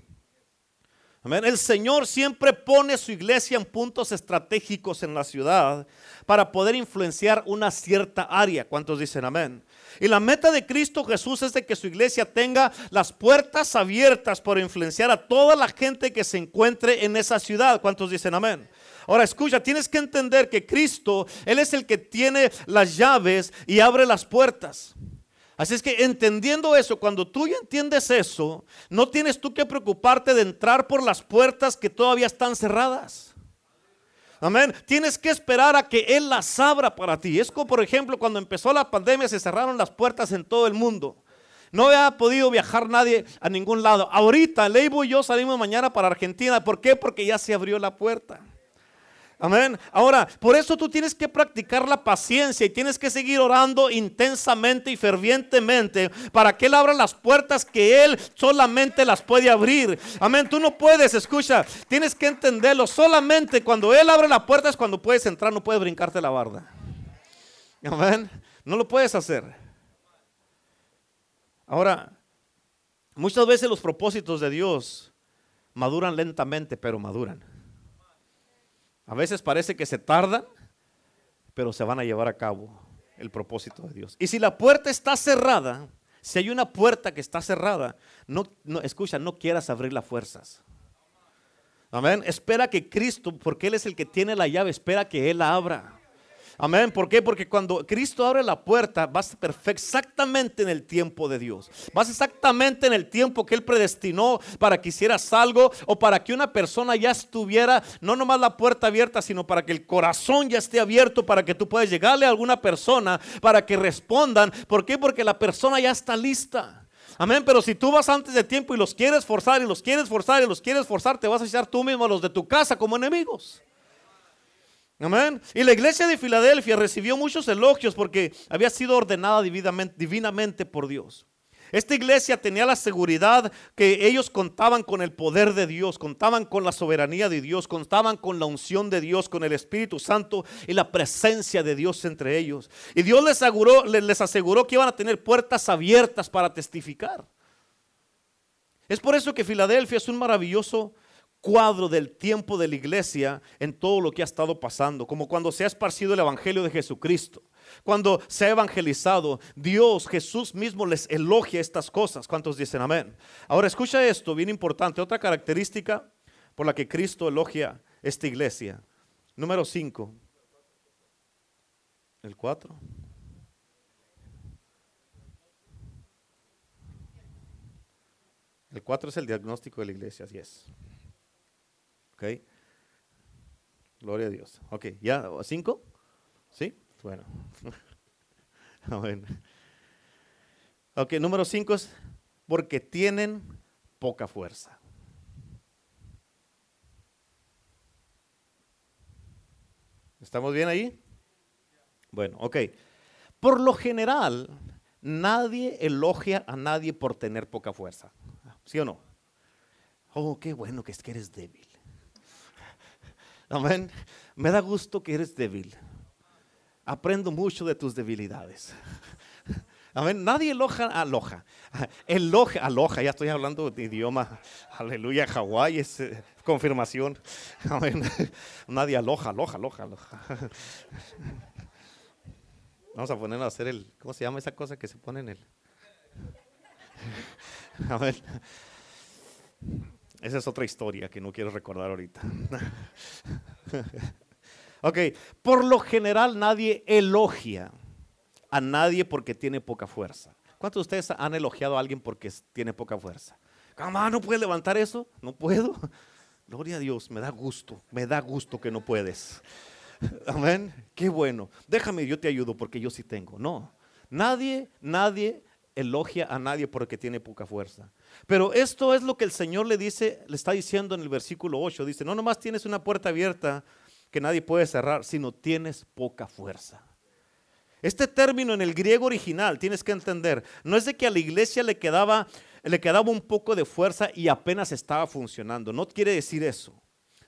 El Señor siempre pone su iglesia en puntos estratégicos en la ciudad para poder influenciar una cierta área. ¿Cuántos dicen amén? Y la meta de Cristo Jesús es de que su iglesia tenga las puertas abiertas para influenciar a toda la gente que se encuentre en esa ciudad. ¿Cuántos dicen amén? Ahora escucha, tienes que entender que Cristo, Él es el que tiene las llaves y abre las puertas. Así es que entendiendo eso, cuando tú ya entiendes eso, no tienes tú que preocuparte de entrar por las puertas que todavía están cerradas. Amén. Tienes que esperar a que Él las abra para ti. Es como, por ejemplo, cuando empezó la pandemia se cerraron las puertas en todo el mundo. No había podido viajar nadie a ningún lado. Ahorita, Leibo y yo salimos mañana para Argentina. ¿Por qué? Porque ya se abrió la puerta. Amén. Ahora, por eso tú tienes que practicar la paciencia y tienes que seguir orando intensamente y fervientemente para que Él abra las puertas que Él solamente las puede abrir. Amén. Tú no puedes, escucha, tienes que entenderlo. Solamente cuando Él abre la puerta es cuando puedes entrar, no puedes brincarte la barda. Amén. No lo puedes hacer. Ahora, muchas veces los propósitos de Dios maduran lentamente, pero maduran. A veces parece que se tardan, pero se van a llevar a cabo el propósito de Dios. Y si la puerta está cerrada, si hay una puerta que está cerrada, no, no escucha, no quieras abrir las fuerzas. Amén. Espera que Cristo, porque Él es el que tiene la llave, espera que Él la abra. Amén. ¿Por qué? Porque cuando Cristo abre la puerta, vas exactamente en el tiempo de Dios. Vas exactamente en el tiempo que Él predestinó para que hicieras algo o para que una persona ya estuviera, no nomás la puerta abierta, sino para que el corazón ya esté abierto, para que tú puedas llegarle a alguna persona, para que respondan. ¿Por qué? Porque la persona ya está lista. Amén, pero si tú vas antes de tiempo y los quieres forzar y los quieres forzar y los quieres forzar, te vas a echar tú mismo a los de tu casa como enemigos. Amén. Y la iglesia de Filadelfia recibió muchos elogios porque había sido ordenada divinamente, por Dios. Esta iglesia tenía la seguridad que ellos contaban con el poder de Dios, contaban con la soberanía de Dios, contaban con la unción de Dios, con el Espíritu Santo y la presencia de Dios entre ellos. Y Dios les aseguró, les aseguró que iban a tener puertas abiertas para testificar. Es por eso que Filadelfia es un maravilloso cuadro del tiempo de la iglesia en todo lo que ha estado pasando, como cuando se ha esparcido el Evangelio de Jesucristo. Cuando se ha evangelizado, Dios, Jesús mismo les elogia estas cosas. ¿Cuántos dicen amén? Ahora escucha esto, bien importante, otra característica por la que Cristo elogia esta iglesia. Número 5. El 4. El 4 es el diagnóstico de la iglesia, así es. ¿Ok? Gloria a Dios. Ok, ¿ya? ¿Cinco? ¿Sí? Bueno. bueno. Ok, número cinco es porque tienen poca fuerza. ¿Estamos bien ahí? Bueno, ok. Por lo general, nadie elogia a nadie por tener poca fuerza. ¿Sí o no? Oh, qué bueno que es que eres débil. Amén. Me da gusto que eres débil. Aprendo mucho de tus debilidades. Amén. Nadie aloja, aloja. Eloja, aloja. Ya estoy hablando de idioma. Aleluya. Hawái es eh, confirmación. Amén. Nadie aloja, aloja, aloja, aloja. Vamos a poner a hacer el. ¿Cómo se llama esa cosa que se pone en el? Amén. Esa es otra historia que no quiero recordar ahorita. ok, por lo general nadie elogia a nadie porque tiene poca fuerza. ¿Cuántos de ustedes han elogiado a alguien porque tiene poca fuerza? ¿Cómo no puedes levantar eso? No puedo. Gloria a Dios, me da gusto, me da gusto que no puedes. Amén. Qué bueno. Déjame, yo te ayudo porque yo sí tengo. No. Nadie, nadie elogia a nadie porque tiene poca fuerza. Pero esto es lo que el Señor le dice, le está diciendo en el versículo 8. Dice, no nomás tienes una puerta abierta que nadie puede cerrar, sino tienes poca fuerza. Este término en el griego original, tienes que entender, no es de que a la iglesia le quedaba, le quedaba un poco de fuerza y apenas estaba funcionando. No quiere decir eso.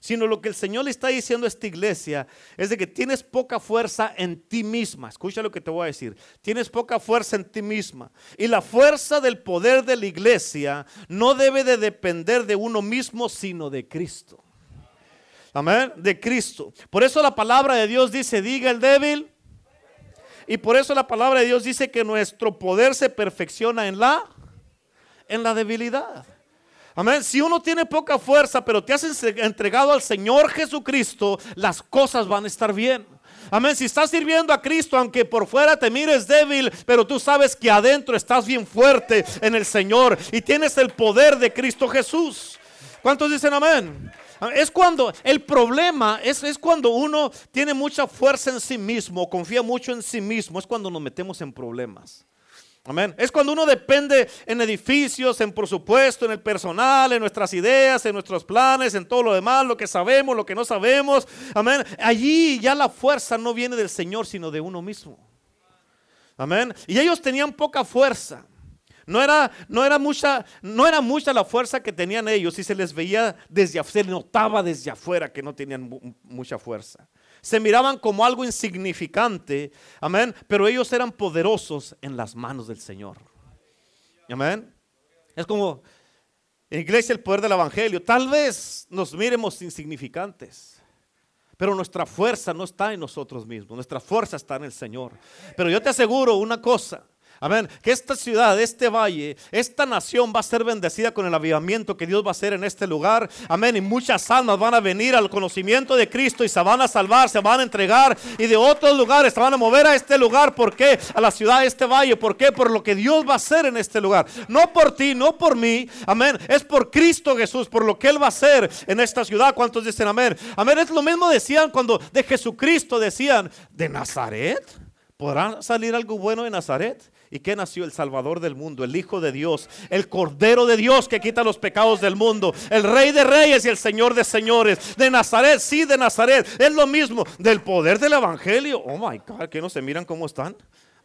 Sino lo que el Señor le está diciendo a esta iglesia es de que tienes poca fuerza en ti misma. Escucha lo que te voy a decir. Tienes poca fuerza en ti misma. Y la fuerza del poder de la iglesia no debe de depender de uno mismo, sino de Cristo. Amén. De Cristo. Por eso la palabra de Dios dice, diga el débil. Y por eso la palabra de Dios dice que nuestro poder se perfecciona en la en la debilidad. Amén. Si uno tiene poca fuerza, pero te has entregado al Señor Jesucristo, las cosas van a estar bien. Amén. Si estás sirviendo a Cristo, aunque por fuera te mires débil, pero tú sabes que adentro estás bien fuerte en el Señor y tienes el poder de Cristo Jesús. ¿Cuántos dicen amén? Es cuando el problema es, es cuando uno tiene mucha fuerza en sí mismo, confía mucho en sí mismo, es cuando nos metemos en problemas. Amén. Es cuando uno depende en edificios, en presupuesto, en el personal, en nuestras ideas, en nuestros planes, en todo lo demás, lo que sabemos, lo que no sabemos. Amén. Allí ya la fuerza no viene del Señor, sino de uno mismo. Amén. Y ellos tenían poca fuerza. No era, no era, mucha, no era mucha la fuerza que tenían ellos y se les veía desde afuera, se notaba desde afuera que no tenían mucha fuerza. Se miraban como algo insignificante, amén, pero ellos eran poderosos en las manos del Señor. Amén. Es como en iglesia el poder del evangelio. Tal vez nos miremos insignificantes. Pero nuestra fuerza no está en nosotros mismos, nuestra fuerza está en el Señor. Pero yo te aseguro una cosa, Amén. Que esta ciudad, este valle, esta nación va a ser bendecida con el avivamiento que Dios va a hacer en este lugar. Amén. Y muchas almas van a venir al conocimiento de Cristo y se van a salvar, se van a entregar. Y de otros lugares se van a mover a este lugar. ¿Por qué? A la ciudad de este valle. ¿Por qué? Por lo que Dios va a hacer en este lugar. No por ti, no por mí. Amén. Es por Cristo Jesús, por lo que Él va a hacer en esta ciudad. ¿Cuántos dicen amén? Amén. Es lo mismo decían cuando de Jesucristo decían, ¿de Nazaret? ¿Podrá salir algo bueno de Nazaret? ¿Y qué nació? El Salvador del mundo, el Hijo de Dios, el Cordero de Dios que quita los pecados del mundo, el Rey de Reyes y el Señor de Señores. De Nazaret, sí, de Nazaret. Es lo mismo, del poder del Evangelio. Oh my God, que no se miran cómo están.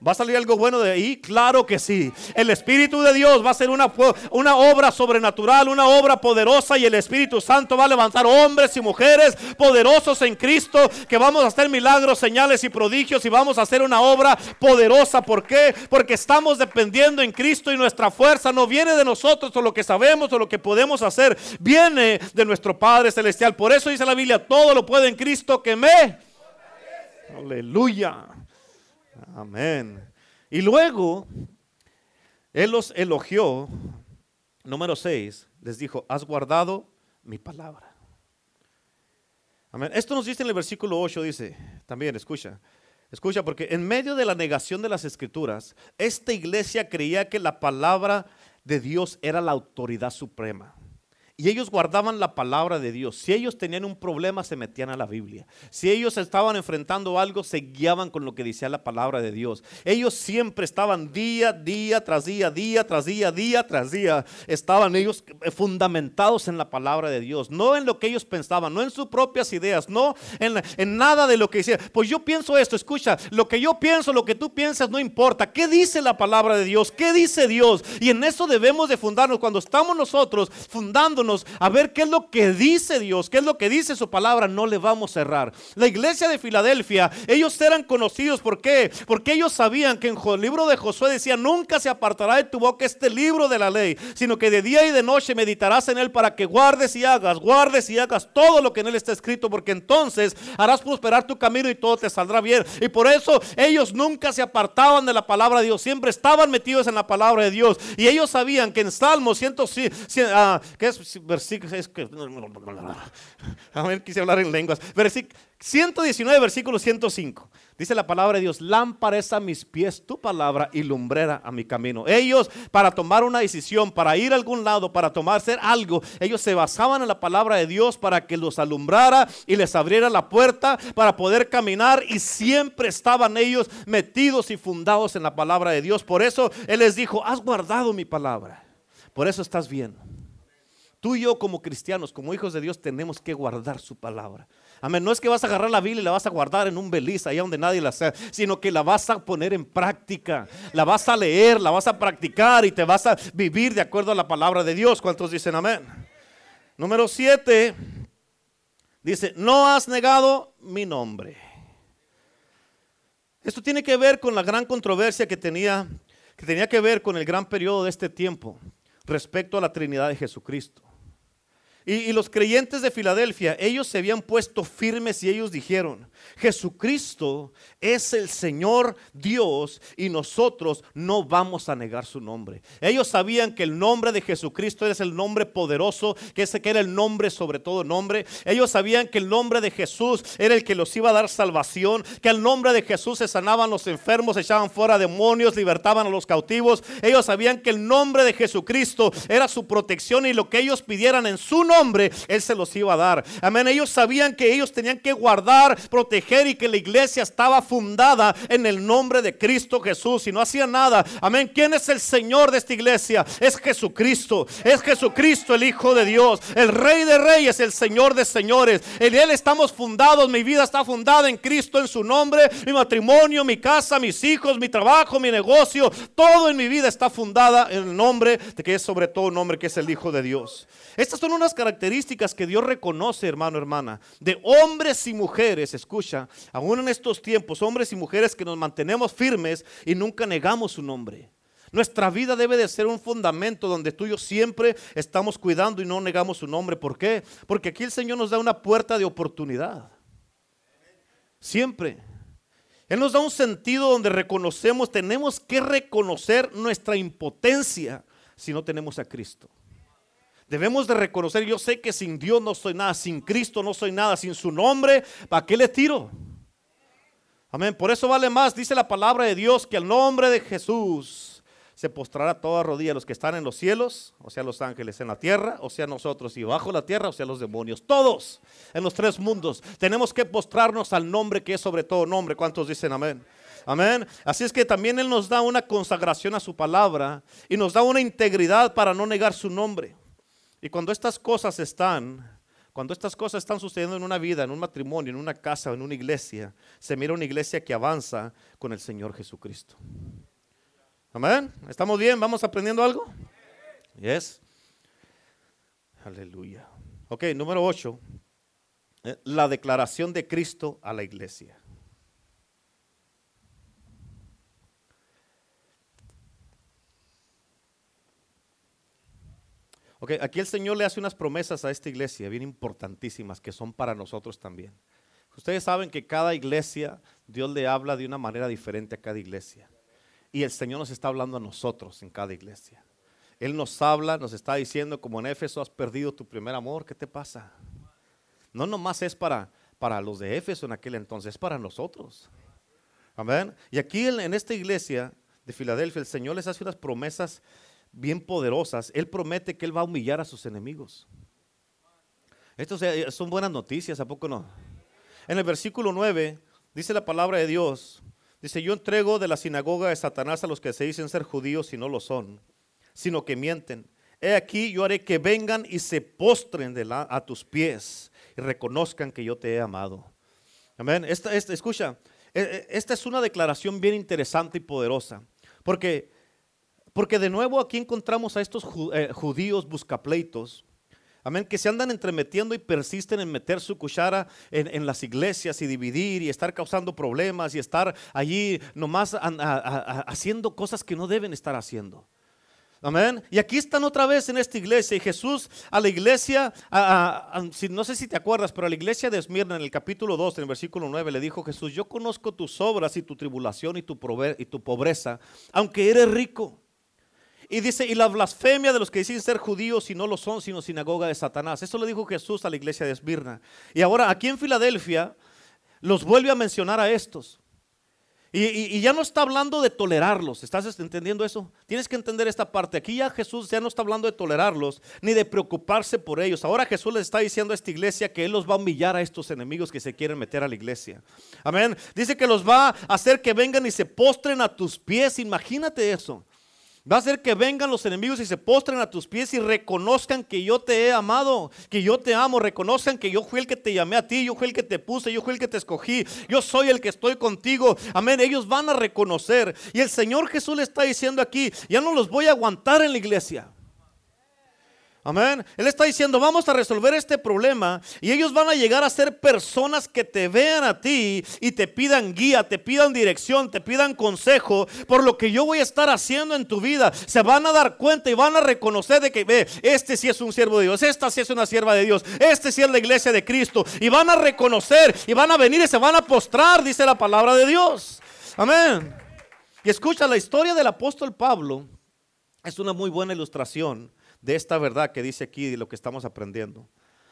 ¿Va a salir algo bueno de ahí? Claro que sí. El Espíritu de Dios va a ser una, una obra sobrenatural, una obra poderosa y el Espíritu Santo va a levantar hombres y mujeres poderosos en Cristo que vamos a hacer milagros, señales y prodigios y vamos a hacer una obra poderosa. ¿Por qué? Porque estamos dependiendo en Cristo y nuestra fuerza no viene de nosotros o lo que sabemos o lo que podemos hacer, viene de nuestro Padre Celestial. Por eso dice la Biblia, todo lo puede en Cristo que me... Aleluya. Amén. Y luego, Él los elogió. Número 6, les dijo, has guardado mi palabra. Amén. Esto nos dice en el versículo 8, dice, también escucha, escucha, porque en medio de la negación de las escrituras, esta iglesia creía que la palabra de Dios era la autoridad suprema. Y ellos guardaban la palabra de Dios. Si ellos tenían un problema, se metían a la Biblia. Si ellos estaban enfrentando algo, se guiaban con lo que decía la palabra de Dios. Ellos siempre estaban día, día tras día, día tras día, día tras día. Estaban ellos fundamentados en la palabra de Dios. No en lo que ellos pensaban, no en sus propias ideas, no en, en nada de lo que decía. Pues yo pienso esto, escucha, lo que yo pienso, lo que tú piensas, no importa. ¿Qué dice la palabra de Dios? ¿Qué dice Dios? Y en eso debemos de fundarnos. Cuando estamos nosotros a ver qué es lo que dice Dios, qué es lo que dice su palabra, no le vamos a errar. La iglesia de Filadelfia, ellos eran conocidos, ¿por qué? Porque ellos sabían que en el libro de Josué decía, nunca se apartará de tu boca este libro de la ley, sino que de día y de noche meditarás en él para que guardes y hagas, guardes y hagas todo lo que en él está escrito, porque entonces harás prosperar tu camino y todo te saldrá bien. Y por eso ellos nunca se apartaban de la palabra de Dios, siempre estaban metidos en la palabra de Dios. Y ellos sabían que en Salmo 100, ah, que es que, a ver, quise hablar en lenguas. 119, versículo 105. Dice la palabra de Dios, lámpara a mis pies tu palabra y lumbrera a mi camino. Ellos, para tomar una decisión, para ir a algún lado, para tomar, hacer algo, ellos se basaban en la palabra de Dios para que los alumbrara y les abriera la puerta para poder caminar y siempre estaban ellos metidos y fundados en la palabra de Dios. Por eso Él les dijo, has guardado mi palabra. Por eso estás bien. Tú y yo como cristianos, como hijos de Dios, tenemos que guardar su palabra. Amén. No es que vas a agarrar la Biblia y la vas a guardar en un beliz allá donde nadie la sabe, sino que la vas a poner en práctica. La vas a leer, la vas a practicar y te vas a vivir de acuerdo a la palabra de Dios. ¿Cuántos dicen amén? Número siete. Dice, no has negado mi nombre. Esto tiene que ver con la gran controversia que tenía, que tenía que ver con el gran periodo de este tiempo respecto a la Trinidad de Jesucristo. Y, los creyentes de Filadelfia, ellos se habían puesto firmes y ellos dijeron, Jesucristo es el Señor Dios y nosotros no vamos a negar su nombre. Ellos sabían que el nombre de Jesucristo es el nombre poderoso, que ese que era el nombre sobre todo nombre. Ellos sabían que el nombre de Jesús era el que los iba a dar salvación, que el nombre de Jesús se sanaban los enfermos, echaban fuera demonios, libertaban a los cautivos. Ellos sabían que el nombre de Jesucristo era su protección y lo que ellos pidieran en su nombre, Él se los iba a dar. Amén. Ellos sabían que ellos tenían que guardar, proteger y que la iglesia estaba fundada en el nombre de Cristo Jesús y no hacía nada. Amén. ¿Quién es el Señor de esta iglesia? Es Jesucristo. Es Jesucristo el Hijo de Dios. El Rey de Reyes, el Señor de Señores. En Él estamos fundados. Mi vida está fundada en Cristo, en su nombre. Mi matrimonio, mi casa, mis hijos, mi trabajo, mi negocio. Todo en mi vida está fundada en el nombre de que es sobre todo un nombre que es el Hijo de Dios. Estas son unas características que Dios reconoce, hermano, hermana, de hombres y mujeres, escucha, aún en estos tiempos, hombres y mujeres que nos mantenemos firmes y nunca negamos su nombre. Nuestra vida debe de ser un fundamento donde tú y yo siempre estamos cuidando y no negamos su nombre. ¿Por qué? Porque aquí el Señor nos da una puerta de oportunidad. Siempre. Él nos da un sentido donde reconocemos, tenemos que reconocer nuestra impotencia si no tenemos a Cristo. Debemos de reconocer, yo sé que sin Dios no soy nada, sin Cristo no soy nada, sin su nombre, ¿para qué le tiro? Amén. Por eso vale más, dice la palabra de Dios, que el nombre de Jesús se postrará toda rodilla los que están en los cielos, o sea, los ángeles en la tierra, o sea, nosotros y bajo la tierra, o sea, los demonios. Todos en los tres mundos tenemos que postrarnos al nombre que es sobre todo nombre. ¿Cuántos dicen amén? Amén. Así es que también Él nos da una consagración a su palabra y nos da una integridad para no negar su nombre. Y cuando estas cosas están, cuando estas cosas están sucediendo en una vida, en un matrimonio, en una casa, en una iglesia, se mira una iglesia que avanza con el Señor Jesucristo. Amén. ¿Estamos bien? ¿Vamos aprendiendo algo? Yes. Aleluya. Ok, número 8. Eh, la declaración de Cristo a la iglesia. Aquí el Señor le hace unas promesas a esta iglesia bien importantísimas que son para nosotros también. Ustedes saben que cada iglesia, Dios le habla de una manera diferente a cada iglesia. Y el Señor nos está hablando a nosotros en cada iglesia. Él nos habla, nos está diciendo, como en Éfeso has perdido tu primer amor, ¿qué te pasa? No nomás es para, para los de Éfeso en aquel entonces, es para nosotros. Amén. Y aquí en esta iglesia de Filadelfia, el Señor les hace unas promesas bien poderosas, Él promete que Él va a humillar a sus enemigos. Esto son buenas noticias, ¿a poco no? En el versículo 9 dice la palabra de Dios, dice, yo entrego de la sinagoga de Satanás a los que se dicen ser judíos y no lo son, sino que mienten. He aquí, yo haré que vengan y se postren de a tus pies y reconozcan que yo te he amado. Amén. Esta, esta, escucha, e, e, esta es una declaración bien interesante y poderosa, porque porque de nuevo aquí encontramos a estos eh, judíos buscapleitos, amén, que se andan entremetiendo y persisten en meter su cuchara en, las iglesias y dividir y estar causando problemas y estar allí nomás haciendo cosas que no deben estar haciendo. Amén. Y aquí están otra vez en esta iglesia. Y Jesús a la iglesia, no sé si te acuerdas, pero a la iglesia de Esmirna en el capítulo 2, en el versículo 9, le dijo Jesús, yo conozco tus obras y tu tribulación y tu, y tu pobreza, aunque eres rico. Y dice, y la blasfemia de los que dicen ser judíos y no lo son, sino sinagoga de Satanás. Eso lo dijo Jesús a la iglesia de Esmirna. Y ahora aquí en Filadelfia los vuelve a mencionar a estos. Y, ya no está hablando de tolerarlos. ¿Estás entendiendo eso? Tienes que entender esta parte. Aquí ya Jesús ya no está hablando de tolerarlos ni de preocuparse por ellos. Ahora Jesús les está diciendo a esta iglesia que Él los va a humillar a estos enemigos que se quieren meter a la iglesia. Amén. Dice que los va a hacer que vengan y se postren a tus pies. Imagínate eso. Va a hacer que vengan los enemigos y se postren a tus pies y reconozcan que yo te he amado, que yo te amo, reconozcan que yo fui el que te llamé a ti, yo fui el que te puse, yo fui el que te escogí, yo soy el que estoy contigo. Amén, ellos van a reconocer. Y el Señor Jesús le está diciendo aquí, ya no los voy a aguantar en la iglesia. Amén. Él está diciendo, vamos a resolver este problema y ellos van a llegar a ser personas que te vean a ti y te pidan guía, te pidan dirección, te pidan consejo por lo que yo voy a estar haciendo en tu vida. Se van a dar cuenta y van a reconocer de que, ve, este sí es un siervo de Dios, esta sí es una sierva de Dios, este sí es la iglesia de Cristo. Y van a reconocer y van a venir y se van a postrar, dice la palabra de Dios. Amén. Y escucha, la historia del apóstol Pablo es una muy buena ilustración de esta verdad que dice aquí de lo que estamos aprendiendo.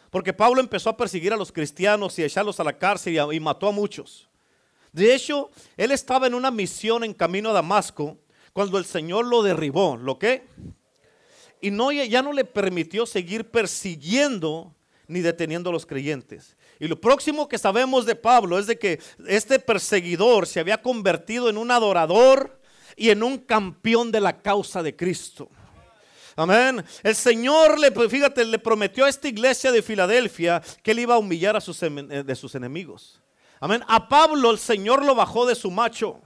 Porque Pablo empezó a perseguir a los cristianos y a echarlos a la cárcel y, mató a muchos. De hecho, él estaba en una misión en camino a Damasco cuando el Señor lo derribó. ¿Lo qué? Y no, ya no le permitió seguir persiguiendo ni deteniendo a los creyentes. Y lo próximo que sabemos de Pablo es de que este perseguidor se había convertido en un adorador y en un campeón de la causa de Cristo. Amén. El Señor le, fíjate, le prometió a esta iglesia de Filadelfia que él iba a humillar a sus, eh, de sus enemigos. Amén. A Pablo el Señor lo bajó de su macho.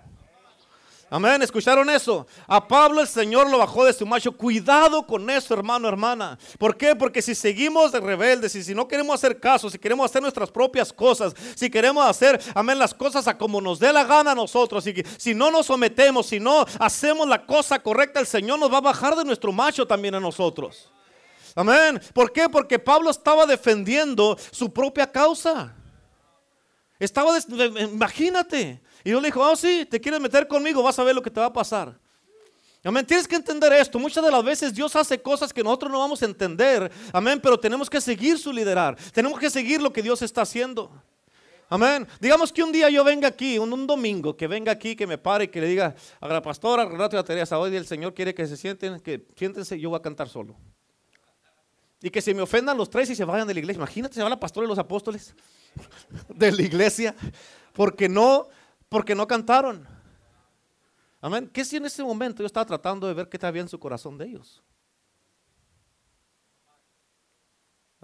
Amén, ¿escucharon eso? A Pablo el Señor lo bajó de su macho. Cuidado con eso, hermano, hermana. ¿Por qué? Porque si seguimos de rebeldes y si no queremos hacer caso, si queremos hacer nuestras propias cosas, si queremos hacer, amén, las cosas a como nos dé la gana a nosotros, y si no nos sometemos, si no hacemos la cosa correcta, el Señor nos va a bajar de nuestro macho también a nosotros. Amén. ¿Por qué? Porque Pablo estaba defendiendo su propia causa. Estaba, imagínate, y Dios le dijo, oh sí, te quieres meter conmigo, vas a ver lo que te va a pasar. Amén, tienes que entender esto. Muchas de las veces Dios hace cosas que nosotros no vamos a entender. Amén, pero tenemos que seguir su liderar. Tenemos que seguir lo que Dios está haciendo. Amén. Digamos que un día yo venga aquí, un, domingo, que venga aquí, que me pare y que le diga a la pastora, a Renato y a Teresa, hoy el Señor quiere que se sienten, que siéntense, yo voy a cantar solo. Y que se me ofendan los tres y se vayan de la iglesia. Imagínate, se van la pastora y los apóstoles de la iglesia, porque no porque no cantaron. Amén. ¿Qué si en ese momento yo estaba tratando de ver qué había en su corazón de ellos?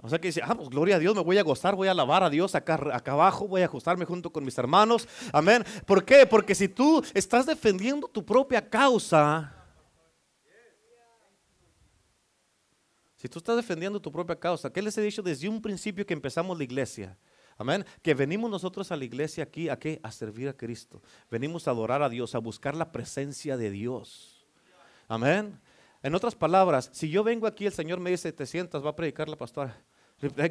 O sea que dice, ah, pues gloria a Dios, me voy a gozar, voy a alabar a Dios acá, acá abajo, voy a ajustarme junto con mis hermanos. Amén. ¿Por qué? Porque si tú estás defendiendo tu propia causa, si tú estás defendiendo tu propia causa, ¿qué les he dicho desde un principio que empezamos la iglesia? Amén. Que venimos nosotros a la iglesia aquí a qué? A servir a Cristo. Venimos a adorar a Dios, a buscar la presencia de Dios. Amén. En otras palabras, si yo vengo aquí, el Señor me dice, te sientas, va a predicar la pastora.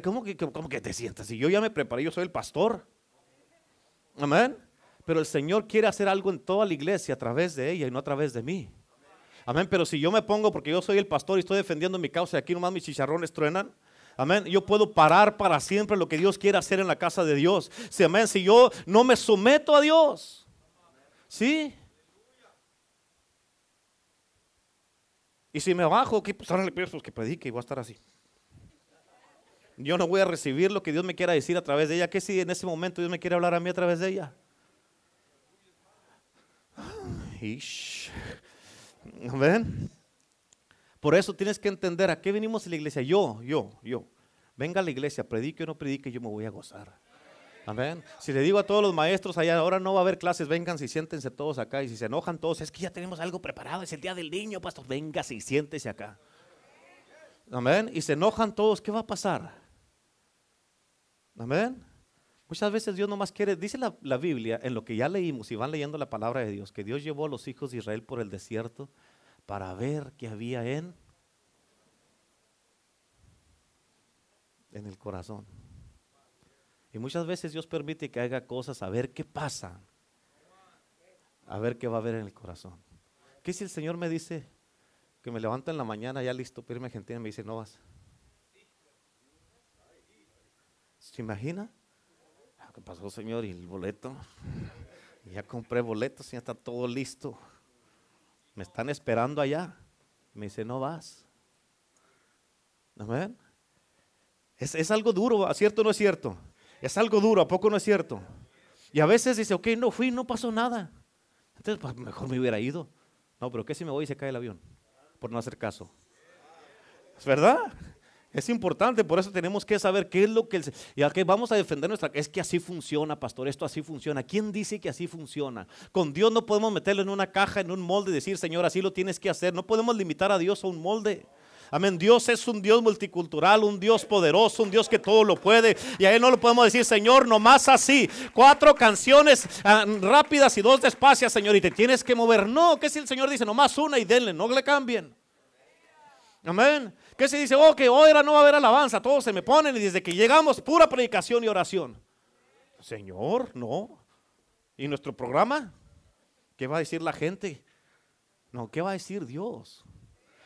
¿Cómo que, cómo que te sientas? Si yo ya me preparé, yo soy el pastor. Amén. Pero el Señor quiere hacer algo en toda la iglesia a través de ella y no a través de mí. Amén. Pero si yo me pongo porque yo soy el pastor y estoy defendiendo mi causa y aquí nomás mis chicharrones truenan, Amén. Yo puedo parar para siempre lo que Dios quiere hacer en la casa de Dios. Si, amén. Si yo no me someto a Dios. ¿Sí? Y si me bajo, ¿qué? Pues ahora le pido que predique y voy a estar así. Yo no voy a recibir lo que Dios me quiera decir a través de ella. ¿Qué si en ese momento Dios me quiere hablar a mí a través de ella? Amén. Por eso tienes que entender a qué venimos a la iglesia. Yo, yo, yo. Venga a la iglesia, predique o no predique, yo me voy a gozar. Amén. Si le digo a todos los maestros allá, ahora no va a haber clases, vengan y siéntense todos acá. Y si se enojan todos, es que ya tenemos algo preparado, es el día del niño, pastor, venga y siéntese acá. Amén. Y se enojan todos, ¿qué va a pasar? Amén. Muchas veces Dios nomás quiere, dice la, la Biblia, en lo que ya leímos y van leyendo la palabra de Dios, que Dios llevó a los hijos de Israel por el desierto para ver qué había en, en el corazón. Y muchas veces Dios permite que haga cosas a ver qué pasa, a ver qué va a haber en el corazón. ¿Qué si el Señor me dice que me levanto en la mañana ya listo para irme a Argentina y me dice no vas? ¿Se imagina? Ah, ¿Qué pasó, Señor? ¿Y el boleto? Ya compré boletos, ya está todo listo. Me están esperando allá. Me dice, no vas. Amén. Es, es algo duro, ¿cierto o no es cierto? Es algo duro, ¿a poco no es cierto? Y a veces dice, ok, no fui, no pasó nada. Entonces, pues mejor me hubiera ido. No, pero ¿qué si me voy y se cae el avión? por no hacer caso. ¿Es verdad? Es importante, por eso tenemos que saber qué es lo que... El, y que vamos a defender nuestra... Es que así funciona, pastor, esto así funciona. ¿Quién dice que así funciona? Con Dios no podemos meterlo en una caja, en un molde y decir, Señor, así lo tienes que hacer. No podemos limitar a Dios a un molde. Amén. Dios es un Dios multicultural, un Dios poderoso, un Dios que todo lo puede. Y a Él no lo podemos decir, Señor, nomás así. Cuatro canciones ah, rápidas y dos despacias, Señor, y te tienes que mover. No, que si el Señor dice, nomás una y denle, no le cambien. Amén. ¿Qué se dice? Oh, que hoy no va a haber alabanza. Todos se me ponen y desde que llegamos, pura predicación y oración. Señor, no. ¿Y nuestro programa? ¿Qué va a decir la gente? No, ¿qué va a decir Dios?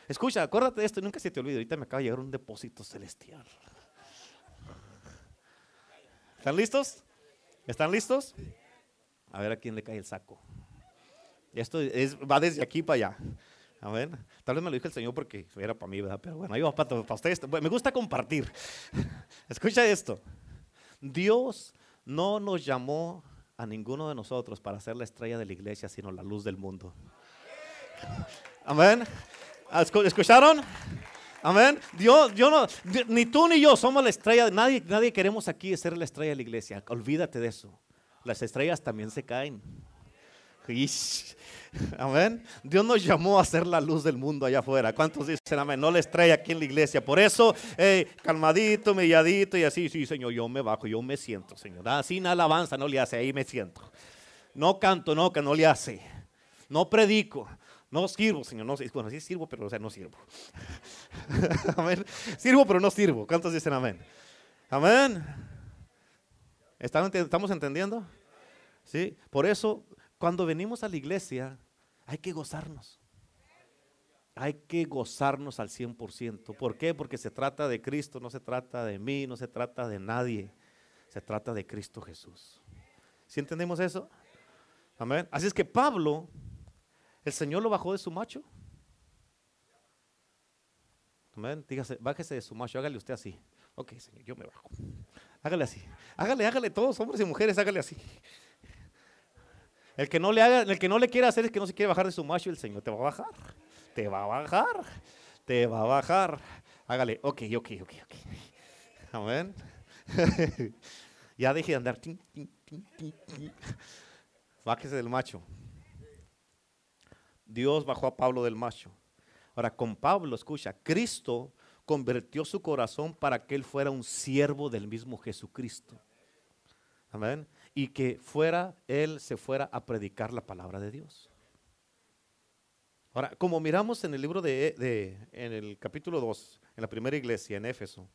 Escucha, acuérdate de esto, nunca se te olvide. Ahorita me acaba de llegar un depósito celestial. ¿Están listos? ¿Están listos? A ver a quién le cae el saco. Esto es, va desde aquí para allá. A ver, tal vez me lo dijo el Señor porque era para mí, ¿verdad? Pero bueno, ahí va para, para ustedes. me gusta compartir. Escucha esto. Dios no nos llamó a ninguno de nosotros para ser la estrella de la iglesia, sino la luz del mundo. Amén. ¿Escucharon? Amén. Dios, yo no, ni tú ni yo somos la estrella. Nadie, nadie queremos aquí ser la estrella de la iglesia. Olvídate de eso. Las estrellas también se caen. Amén. Dios nos llamó a ser la luz del mundo allá afuera. ¿Cuántos dicen amén? No la estrella aquí en la iglesia. Por eso, calmadito, mediadito y así. Sí, Señor, yo me bajo, yo me siento, Señor. Ah, una alabanza no le hace, ahí me siento. No canto, no, que no le hace. No predico. No sirvo, Señor. No, bueno, sí sirvo, pero o sea, no sirvo. amén. Sirvo, pero no sirvo. ¿Cuántos dicen amén? Amén. ¿Estamos entendiendo? Sí. Por eso cuando venimos a la iglesia, hay que gozarnos. Hay que gozarnos al 100%. ¿Por qué? Porque se trata de Cristo, no se trata de mí, no se trata de nadie. Se trata de Cristo Jesús. ¿Sí entendemos eso? Amén. Así es que Pablo, el Señor lo bajó de su macho. Amén. Dígase, bájese de su macho, hágale usted así. Ok, Señor, yo me bajo. Hágale así. Hágale, hágale todos, hombres y mujeres, hágale así. El que no le haga, el que no le quiere hacer es que no se quiere bajar de su macho, el Señor te va a bajar. Te va a bajar. Te va a bajar. Hágale, ok, ok, ok, ok. Amén. ya deje de andar. Bájese del macho. Dios bajó a Pablo del macho. Ahora, con Pablo, escucha, Cristo convirtió su corazón para que él fuera un siervo del mismo Jesucristo. Amén y que fuera, él se fuera a predicar la palabra de Dios. Ahora, como miramos en el libro de, en el capítulo 2, en la primera iglesia, en Éfeso,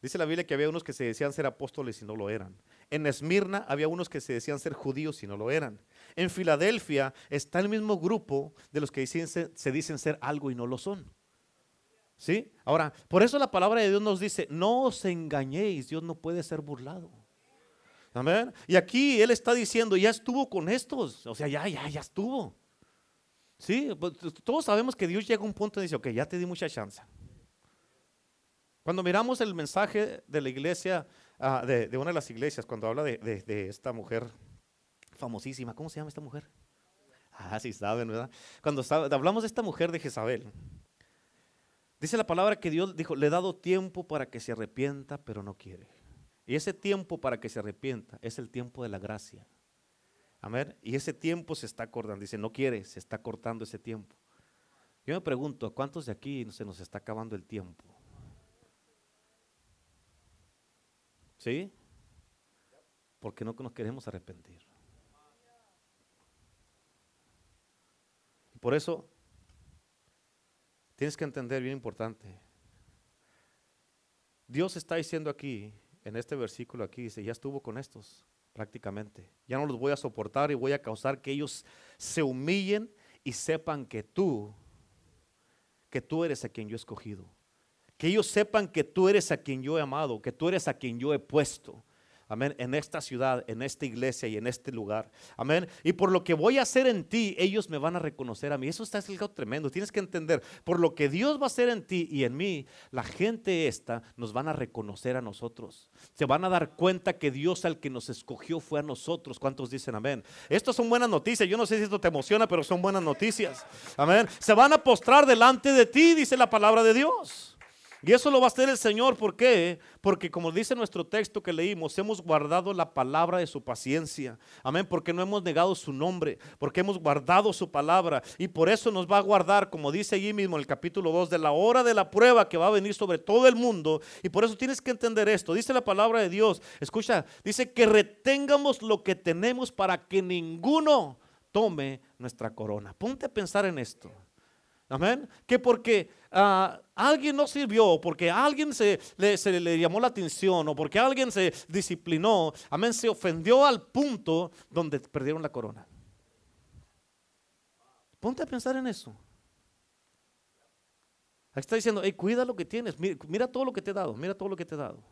dice la Biblia que había unos que se decían ser apóstoles y no lo eran. En Esmirna había unos que se decían ser judíos y no lo eran. En Filadelfia está el mismo grupo de los que dicen, se dicen ser algo y no lo son. ¿Sí? Ahora, por eso la palabra de Dios nos dice, no os engañéis, Dios no puede ser burlado. Amén. Y aquí él está diciendo, ya estuvo con estos. O sea, ya, ya, ya estuvo. Sí, pues, todos sabemos que Dios llega a un punto y dice, ok, ya te di mucha chance. Cuando miramos el mensaje de la iglesia, ah, de, una de las iglesias, cuando habla de, esta mujer famosísima, ¿cómo se llama esta mujer? Ah, sí saben, ¿verdad? Cuando hablamos de esta mujer de Jezabel, dice la palabra que Dios dijo, le he dado tiempo para que se arrepienta, pero no quiere. Y ese tiempo para que se arrepienta es el tiempo de la gracia. Amén. Y ese tiempo se está cortando. Dice, no quiere, se está cortando ese tiempo. Yo me pregunto, ¿cuántos de aquí se nos está acabando el tiempo? ¿Sí? Porque no nos queremos arrepentir. por eso tienes que entender bien importante. Dios está diciendo aquí en este versículo aquí dice, ya estuvo con estos prácticamente. Ya no los voy a soportar y voy a causar que ellos se humillen y sepan que tú, que tú eres a quien yo he escogido. Que ellos sepan que tú eres a quien yo he amado, que tú eres a quien yo he puesto. Amén. En esta ciudad, en esta iglesia y en este lugar. Amén. Y por lo que voy a hacer en ti, ellos me van a reconocer a mí. Eso está es algo tremendo. Tienes que entender, por lo que Dios va a hacer en ti y en mí, la gente esta nos van a reconocer a nosotros. Se van a dar cuenta que Dios al que nos escogió fue a nosotros. ¿Cuántos dicen amén? Estas son buenas noticias. Yo no sé si esto te emociona, pero son buenas noticias. Amén. Se van a postrar delante de ti, dice la palabra de Dios. Y eso lo va a hacer el Señor. ¿Por qué? Porque como dice nuestro texto que leímos, hemos guardado la palabra de su paciencia. Amén. Porque no hemos negado su nombre. Porque hemos guardado su palabra. Y por eso nos va a guardar, como dice allí mismo en el capítulo 2, de la hora de la prueba que va a venir sobre todo el mundo. Y por eso tienes que entender esto. Dice la palabra de Dios. Escucha, dice que retengamos lo que tenemos para que ninguno tome nuestra corona. Ponte a pensar en esto. Amén. Que porque uh, alguien no sirvió, porque alguien se le, llamó la atención o porque alguien se disciplinó, amén, se ofendió al punto donde perdieron la corona. Ponte a pensar en eso. Está diciendo, hey, cuida lo que tienes, mira, mira todo lo que te he dado, mira todo lo que te he dado.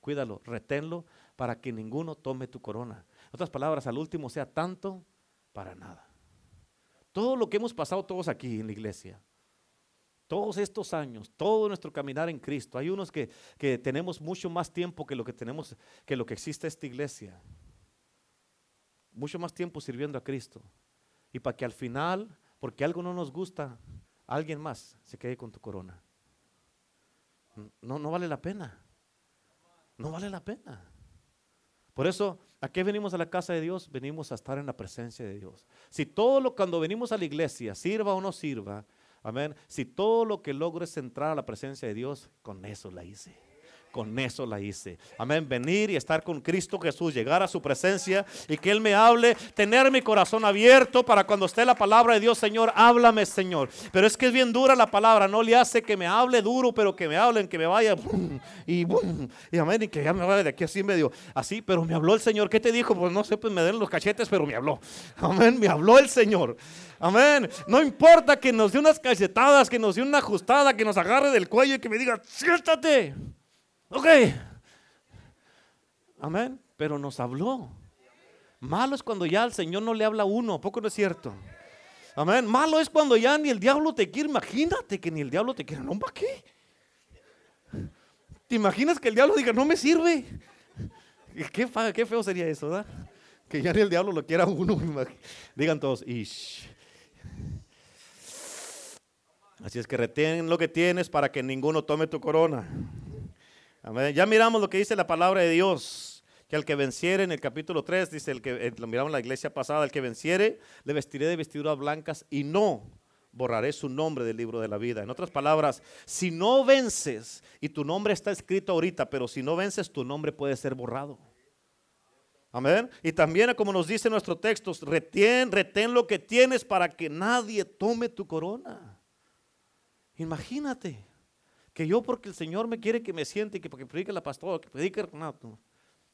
Cuídalo, reténlo para que ninguno tome tu corona. En otras palabras, al último sea tanto para nada. Todo lo que hemos pasado todos aquí en la iglesia, todos estos años, todo nuestro caminar en Cristo, hay unos que, que tenemos mucho más tiempo que lo que tenemos, que lo que existe esta iglesia. Mucho más tiempo sirviendo a Cristo. Y para que al final, porque algo no nos gusta, alguien más se quede con tu corona. No, no vale la pena. No vale la pena. Por eso, ¿a qué venimos a la casa de Dios? Venimos a estar en la presencia de Dios. Si todo lo cuando venimos a la iglesia, sirva o no sirva, amén, si todo lo que logro es entrar a la presencia de Dios, con eso la hice con eso la hice. Amén. Venir y estar con Cristo Jesús, llegar a su presencia y que Él me hable, tener mi corazón abierto para cuando esté la palabra de Dios, Señor, háblame, Señor. Pero es que es bien dura la palabra, no le hace que me hable duro, pero que me hablen, que me vaya y, y amén, y que ya me vaya de aquí así medio así, pero me habló el Señor. ¿Qué te dijo? Pues no sé, pues me den los cachetes, pero me habló. Amén, me habló el Señor. Amén. No importa que nos dé unas cachetadas, que nos dé una ajustada, que nos agarre del cuello y que me diga, siéntate. Ok. Amén. Pero nos habló. Malo es cuando ya el Señor no le habla a uno. ¿Poco no es cierto? Amén. Malo es cuando ya ni el diablo te quiere. Imagínate que ni el diablo te quiere. No, ¿para qué? ¿Te imaginas que el diablo diga, no me sirve? Qué, qué feo sería eso, ¿verdad? Que ya ni el diablo lo quiera uno. Digan todos. Así es que retén lo que tienes para que ninguno tome tu corona. Ya miramos lo que dice la palabra de Dios, que al que venciere en el capítulo 3, dice el que eh, lo miramos en la iglesia pasada, el que venciere, le vestiré de vestiduras blancas y no borraré su nombre del libro de la vida. En otras palabras, si no vences, y tu nombre está escrito ahorita, pero si no vences, tu nombre puede ser borrado. Amén. Y también, como nos dice nuestro texto, retén, retén lo que tienes para que nadie tome tu corona. Imagínate que yo porque el Señor me quiere que me siente, que porque predique la pastora, que predique no,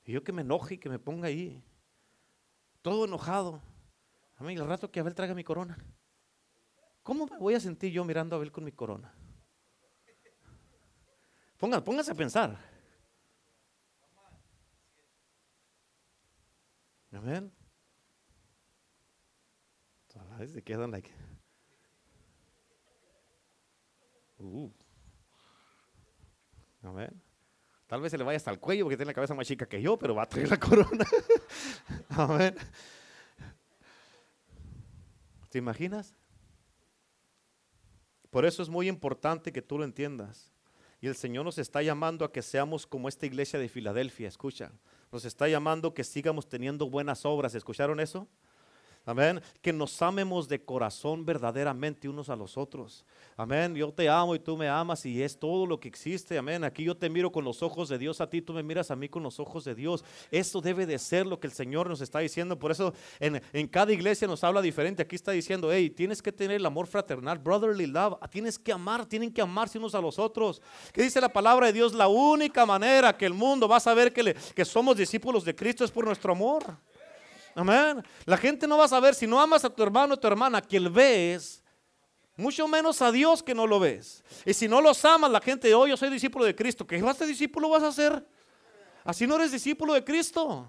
y yo que me enoje y que me ponga ahí, todo enojado. A mí el rato que Abel traiga mi corona, ¿cómo me voy a sentir yo mirando a Abel con mi corona? Póngase, póngase a pensar. Amén. Se quedan like. Uh. Amén. Tal vez se le vaya hasta el cuello porque tiene la cabeza más chica que yo, pero va a traer la corona. Amén. ¿Te imaginas? Por eso es muy importante que tú lo entiendas. Y el Señor nos está llamando a que seamos como esta iglesia de Filadelfia. Escucha, nos está llamando que sigamos teniendo buenas obras. ¿Escucharon eso? Amén. Que nos amemos de corazón verdaderamente unos a los otros. Amén. Yo te amo y tú me amas y es todo lo que existe. Amén. Aquí yo te miro con los ojos de Dios, a ti tú me miras a mí con los ojos de Dios. Eso debe de ser lo que el Señor nos está diciendo. Por eso en, en cada iglesia nos habla diferente. Aquí está diciendo, hey, tienes que tener el amor fraternal, brotherly love. Tienes que amar, tienen que amarse unos a los otros. ¿Qué dice la palabra de Dios? La única manera que el mundo va a saber que, que somos discípulos de Cristo es por nuestro amor. Amén. La gente no va a saber si no amas a tu hermano o tu hermana, que ves, mucho menos a Dios que no lo ves. Y si no los amas, la gente, oh, yo soy discípulo de Cristo, ¿qué vas a discípulo vas a hacer? Así no eres discípulo de Cristo.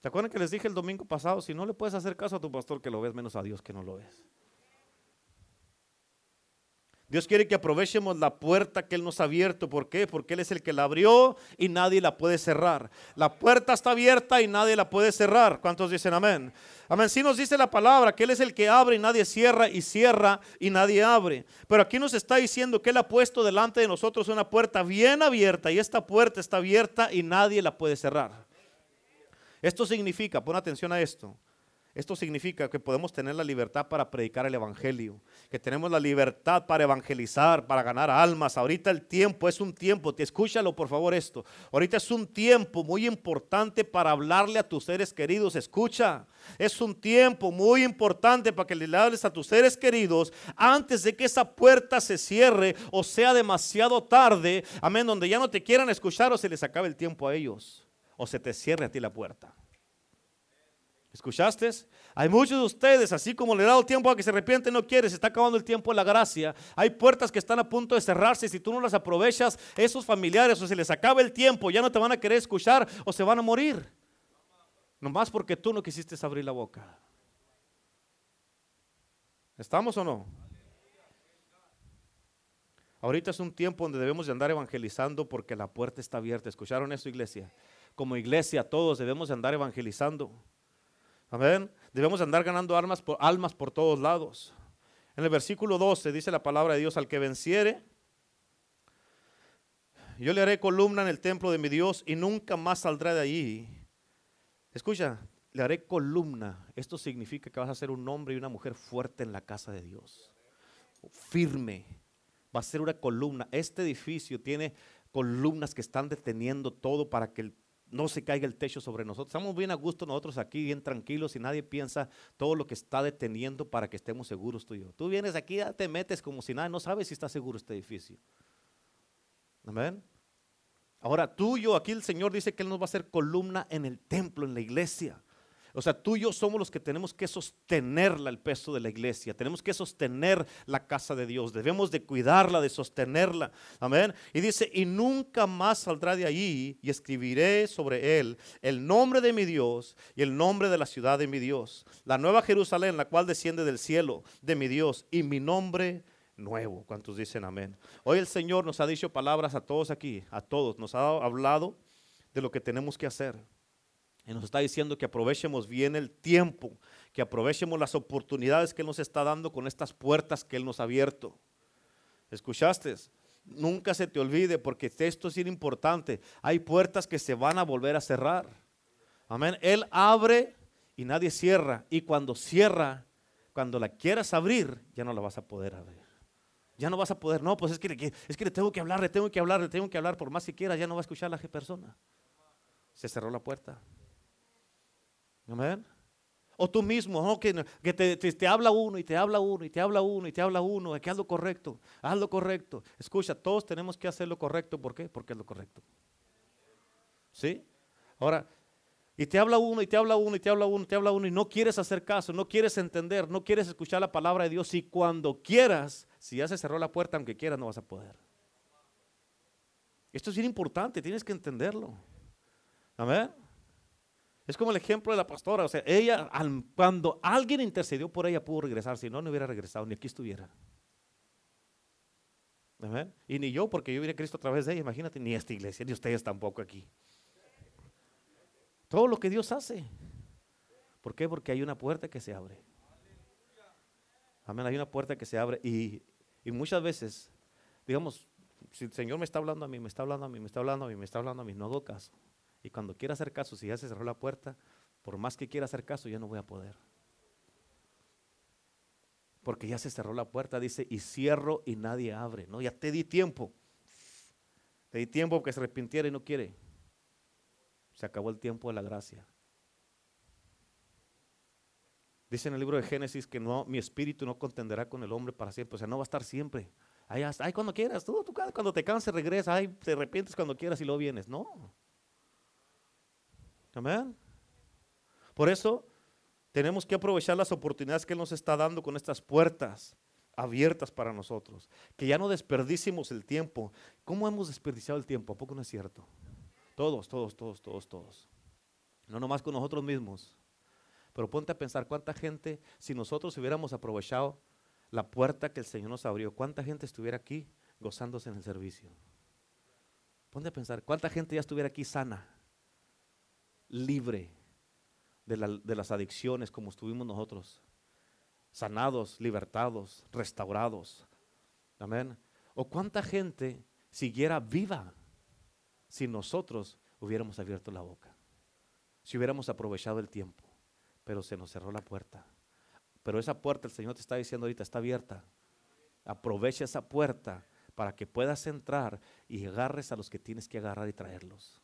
¿Te acuerdan que les dije el domingo pasado? Si no le puedes hacer caso a tu pastor que lo ves, menos a Dios que no lo ves. Dios quiere que aprovechemos la puerta que Él nos ha abierto. ¿Por qué? Porque Él es el que la abrió y nadie la puede cerrar. La puerta está abierta y nadie la puede cerrar. ¿Cuántos dicen amén? Amén. Si nos dice la palabra que Él es el que abre y nadie cierra y cierra y nadie abre. Pero aquí nos está diciendo que Él ha puesto delante de nosotros una puerta bien abierta y esta puerta está abierta y nadie la puede cerrar. Esto significa, pon atención a esto, esto significa que podemos tener la libertad para predicar el Evangelio, que tenemos la libertad para evangelizar, para ganar almas. Ahorita el tiempo es un tiempo, te escúchalo por favor esto. Ahorita es un tiempo muy importante para hablarle a tus seres queridos. Escucha, es un tiempo muy importante para que le hables a tus seres queridos antes de que esa puerta se cierre o sea demasiado tarde. Amén, donde ya no te quieran escuchar o se les acabe el tiempo a ellos o se te cierre a ti la puerta. ¿Escuchaste? Hay muchos de ustedes, así como le he dado tiempo a que se arrepiente, no quiere, se está acabando el tiempo de la gracia. Hay puertas que están a punto de cerrarse. Si tú no las aprovechas, esos familiares o se les acaba el tiempo, ya no te van a querer escuchar o se van a morir. Nomás porque tú no quisiste abrir la boca. ¿Estamos o no? Ahorita es un tiempo donde debemos de andar evangelizando porque la puerta está abierta. ¿Escucharon eso, iglesia? Como iglesia, todos debemos de andar evangelizando. Amén. Debemos andar ganando almas por, almas por todos lados. En el versículo 12 dice la palabra de Dios, al que venciere, yo le haré columna en el templo de mi Dios y nunca más saldrá de allí. Escucha, le haré columna. Esto significa que vas a ser un hombre y una mujer fuerte en la casa de Dios. Firme. Va a ser una columna. Este edificio tiene columnas que están deteniendo todo para que el no se caiga el techo sobre nosotros. Estamos bien a gusto nosotros aquí, bien tranquilos y nadie piensa todo lo que está deteniendo para que estemos seguros tú y yo. Tú vienes aquí, ya te metes como si nada, no sabes si está seguro este edificio. Amén. Ahora tú yo, aquí el Señor dice que Él nos va a hacer columna en el templo, en la iglesia. O sea, tú y yo somos los que tenemos que sostenerla el peso de la iglesia. Tenemos que sostener la casa de Dios. Debemos de cuidarla, de sostenerla. Amén. Y dice, y nunca más saldrá de allí y escribiré sobre él el nombre de mi Dios y el nombre de la ciudad de mi Dios. La nueva Jerusalén, la cual desciende del cielo de mi Dios y mi nombre nuevo. ¿Cuántos dicen amén? Hoy el Señor nos ha dicho palabras a todos aquí, a todos. Nos ha hablado de lo que tenemos que hacer. Y nos está diciendo que aprovechemos bien el tiempo, que aprovechemos las oportunidades que Él nos está dando con estas puertas que Él nos ha abierto. ¿Escuchaste? Nunca se te olvide porque esto es importante. Hay puertas que se van a volver a cerrar. Amén. Él abre y nadie cierra. Y cuando cierra, cuando la quieras abrir, ya no la vas a poder abrir. Ya no vas a poder. No, pues es que, es que le tengo que hablar, le tengo que hablar, le tengo que hablar. Por más que quiera, ya no va a escuchar a la persona. Se cerró la puerta. Amén. O tú mismo, que, te, habla uno y te habla uno y te habla uno y te habla uno, que haz lo correcto, haz lo correcto. Escucha, todos tenemos que hacer lo correcto. ¿Por qué? Porque es lo correcto. ¿Sí? Ahora, y te habla uno y te habla uno y te habla uno y te habla uno y no quieres hacer caso, no quieres entender, no quieres escuchar la palabra de Dios. Y cuando quieras, si ya se cerró la puerta, aunque quieras, no vas a poder. Esto es bien importante, tienes que entenderlo. Amén. Es como el ejemplo de la pastora. O sea, ella, cuando alguien intercedió por ella, pudo regresar. Si no, no hubiera regresado, ni aquí estuviera. Y ni yo, porque yo vine a Cristo a través de ella, imagínate, ni esta iglesia, ni ustedes tampoco aquí. Todo lo que Dios hace. ¿Por qué? Porque hay una puerta que se abre. Amén, hay una puerta que se abre. Y, y muchas veces, digamos, si el Señor me está hablando a mí, me está hablando a mí, me está hablando a mí, me está hablando a mí, no hago caso. Y cuando quiera hacer caso, si ya se cerró la puerta, por más que quiera hacer caso, ya no voy a poder. Porque ya se cerró la puerta, dice, y cierro y nadie abre. No, ya te di tiempo. Te di tiempo que se arrepintiera y no quiere. Se acabó el tiempo de la gracia. Dice en el libro de Génesis que no, mi espíritu no contenderá con el hombre para siempre. O sea, no va a estar siempre. Ahí, cuando quieras, tú, tú, cuando te canses regresa, ahí te arrepientes cuando quieras y luego vienes. No. Amén. Por eso tenemos que aprovechar las oportunidades que Él nos está dando con estas puertas abiertas para nosotros. Que ya no desperdicimos el tiempo. ¿Cómo hemos desperdiciado el tiempo? ¿A poco no es cierto? Todos, todos, todos, todos, todos. No nomás con nosotros mismos. Pero ponte a pensar cuánta gente, si nosotros hubiéramos aprovechado la puerta que el Señor nos abrió, cuánta gente estuviera aquí gozándose en el servicio. Ponte a pensar, cuánta gente ya estuviera aquí sana, libre de, las adicciones como estuvimos nosotros, sanados, libertados, restaurados. Amén. O cuánta gente siguiera viva si nosotros hubiéramos abierto la boca, si hubiéramos aprovechado el tiempo, pero se nos cerró la puerta. Pero esa puerta, el Señor te está diciendo ahorita, está abierta. Aprovecha esa puerta para que puedas entrar y agarres a los que tienes que agarrar y traerlos.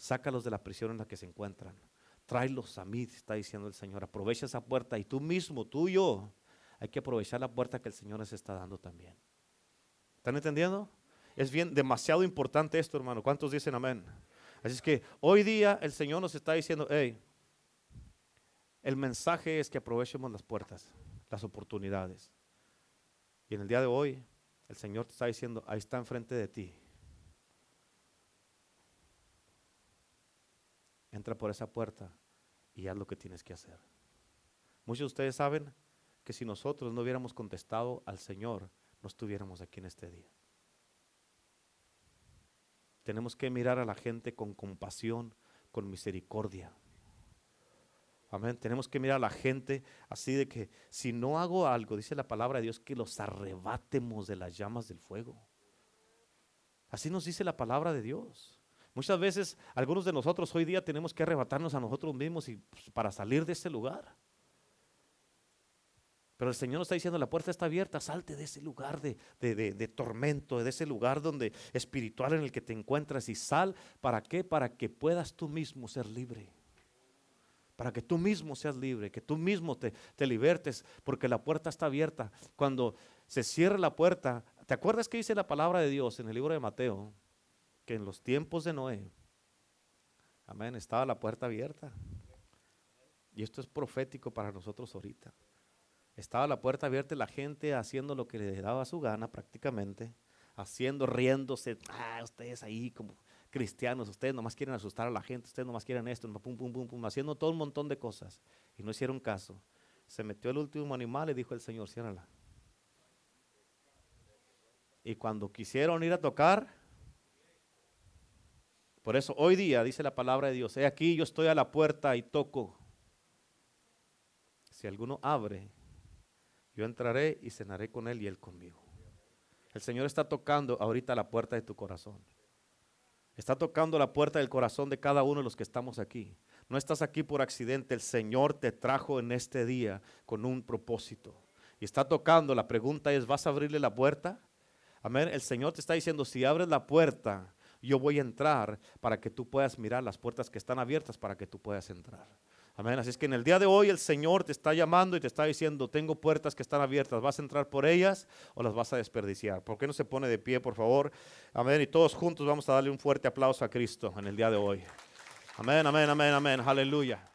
Sácalos de la prisión en la que se encuentran. Tráelos a mí, está diciendo el Señor. Aprovecha esa puerta y tú mismo, tú y yo, hay que aprovechar la puerta que el Señor nos está dando también. ¿Están entendiendo? Es bien demasiado importante esto, hermano. ¿Cuántos dicen amén? Así es que hoy día el Señor nos está diciendo, hey, el mensaje es que aprovechemos las puertas, las oportunidades. Y en el día de hoy, el Señor te está diciendo, ahí está enfrente de ti. Entra por esa puerta y haz lo que tienes que hacer. Muchos de ustedes saben que si nosotros no hubiéramos contestado al Señor, no estuviéramos aquí en este día. Tenemos que mirar a la gente con compasión, con misericordia. Amén. Tenemos que mirar a la gente así de que si no hago algo, dice la palabra de Dios, que los arrebatemos de las llamas del fuego. Así nos dice la palabra de Dios. Muchas veces algunos de nosotros hoy día tenemos que arrebatarnos a nosotros mismos y, pues, para salir de ese lugar. Pero el Señor nos está diciendo, la puerta está abierta, salte de ese lugar de, de, tormento, de ese lugar donde espiritual en el que te encuentras y sal, ¿para qué? Para que puedas tú mismo ser libre para que tú mismo seas libre, que tú mismo te, te libertes, porque la puerta está abierta. Cuando se cierra la puerta, ¿te acuerdas que dice la palabra de Dios en el libro de Mateo? Que en los tiempos de Noé, amén, estaba la puerta abierta. Y esto es profético para nosotros ahorita. Estaba la puerta abierta y la gente haciendo lo que le daba su gana prácticamente, haciendo, riéndose, ah, ustedes ahí como cristianos, ustedes nomás quieren asustar a la gente, ustedes nomás quieren esto, pum, pum, pum, pum, haciendo todo un montón de cosas. Y no hicieron caso. Se metió el último animal y dijo el Señor, ciérrala. Y cuando quisieron ir a tocar, por eso hoy día dice la palabra de Dios, he aquí yo estoy a la puerta y toco. Si alguno abre, yo entraré y cenaré con él y él conmigo. El Señor está tocando ahorita la puerta de tu corazón. Está tocando la puerta del corazón de cada uno de los que estamos aquí. No estás aquí por accidente. El Señor te trajo en este día con un propósito. Y está tocando. La pregunta es, ¿vas a abrirle la puerta? Amén. El Señor te está diciendo, si abres la puerta, yo voy a entrar para que tú puedas mirar las puertas que están abiertas para que tú puedas entrar. Amén. Así es que en el día de hoy el Señor te está llamando y te está diciendo, tengo puertas que están abiertas, ¿vas a entrar por ellas o las vas a desperdiciar? ¿Por qué no se pone de pie, por favor? Amén. Y todos juntos vamos a darle un fuerte aplauso a Cristo en el día de hoy. Amén, amén, amén, amén. Aleluya.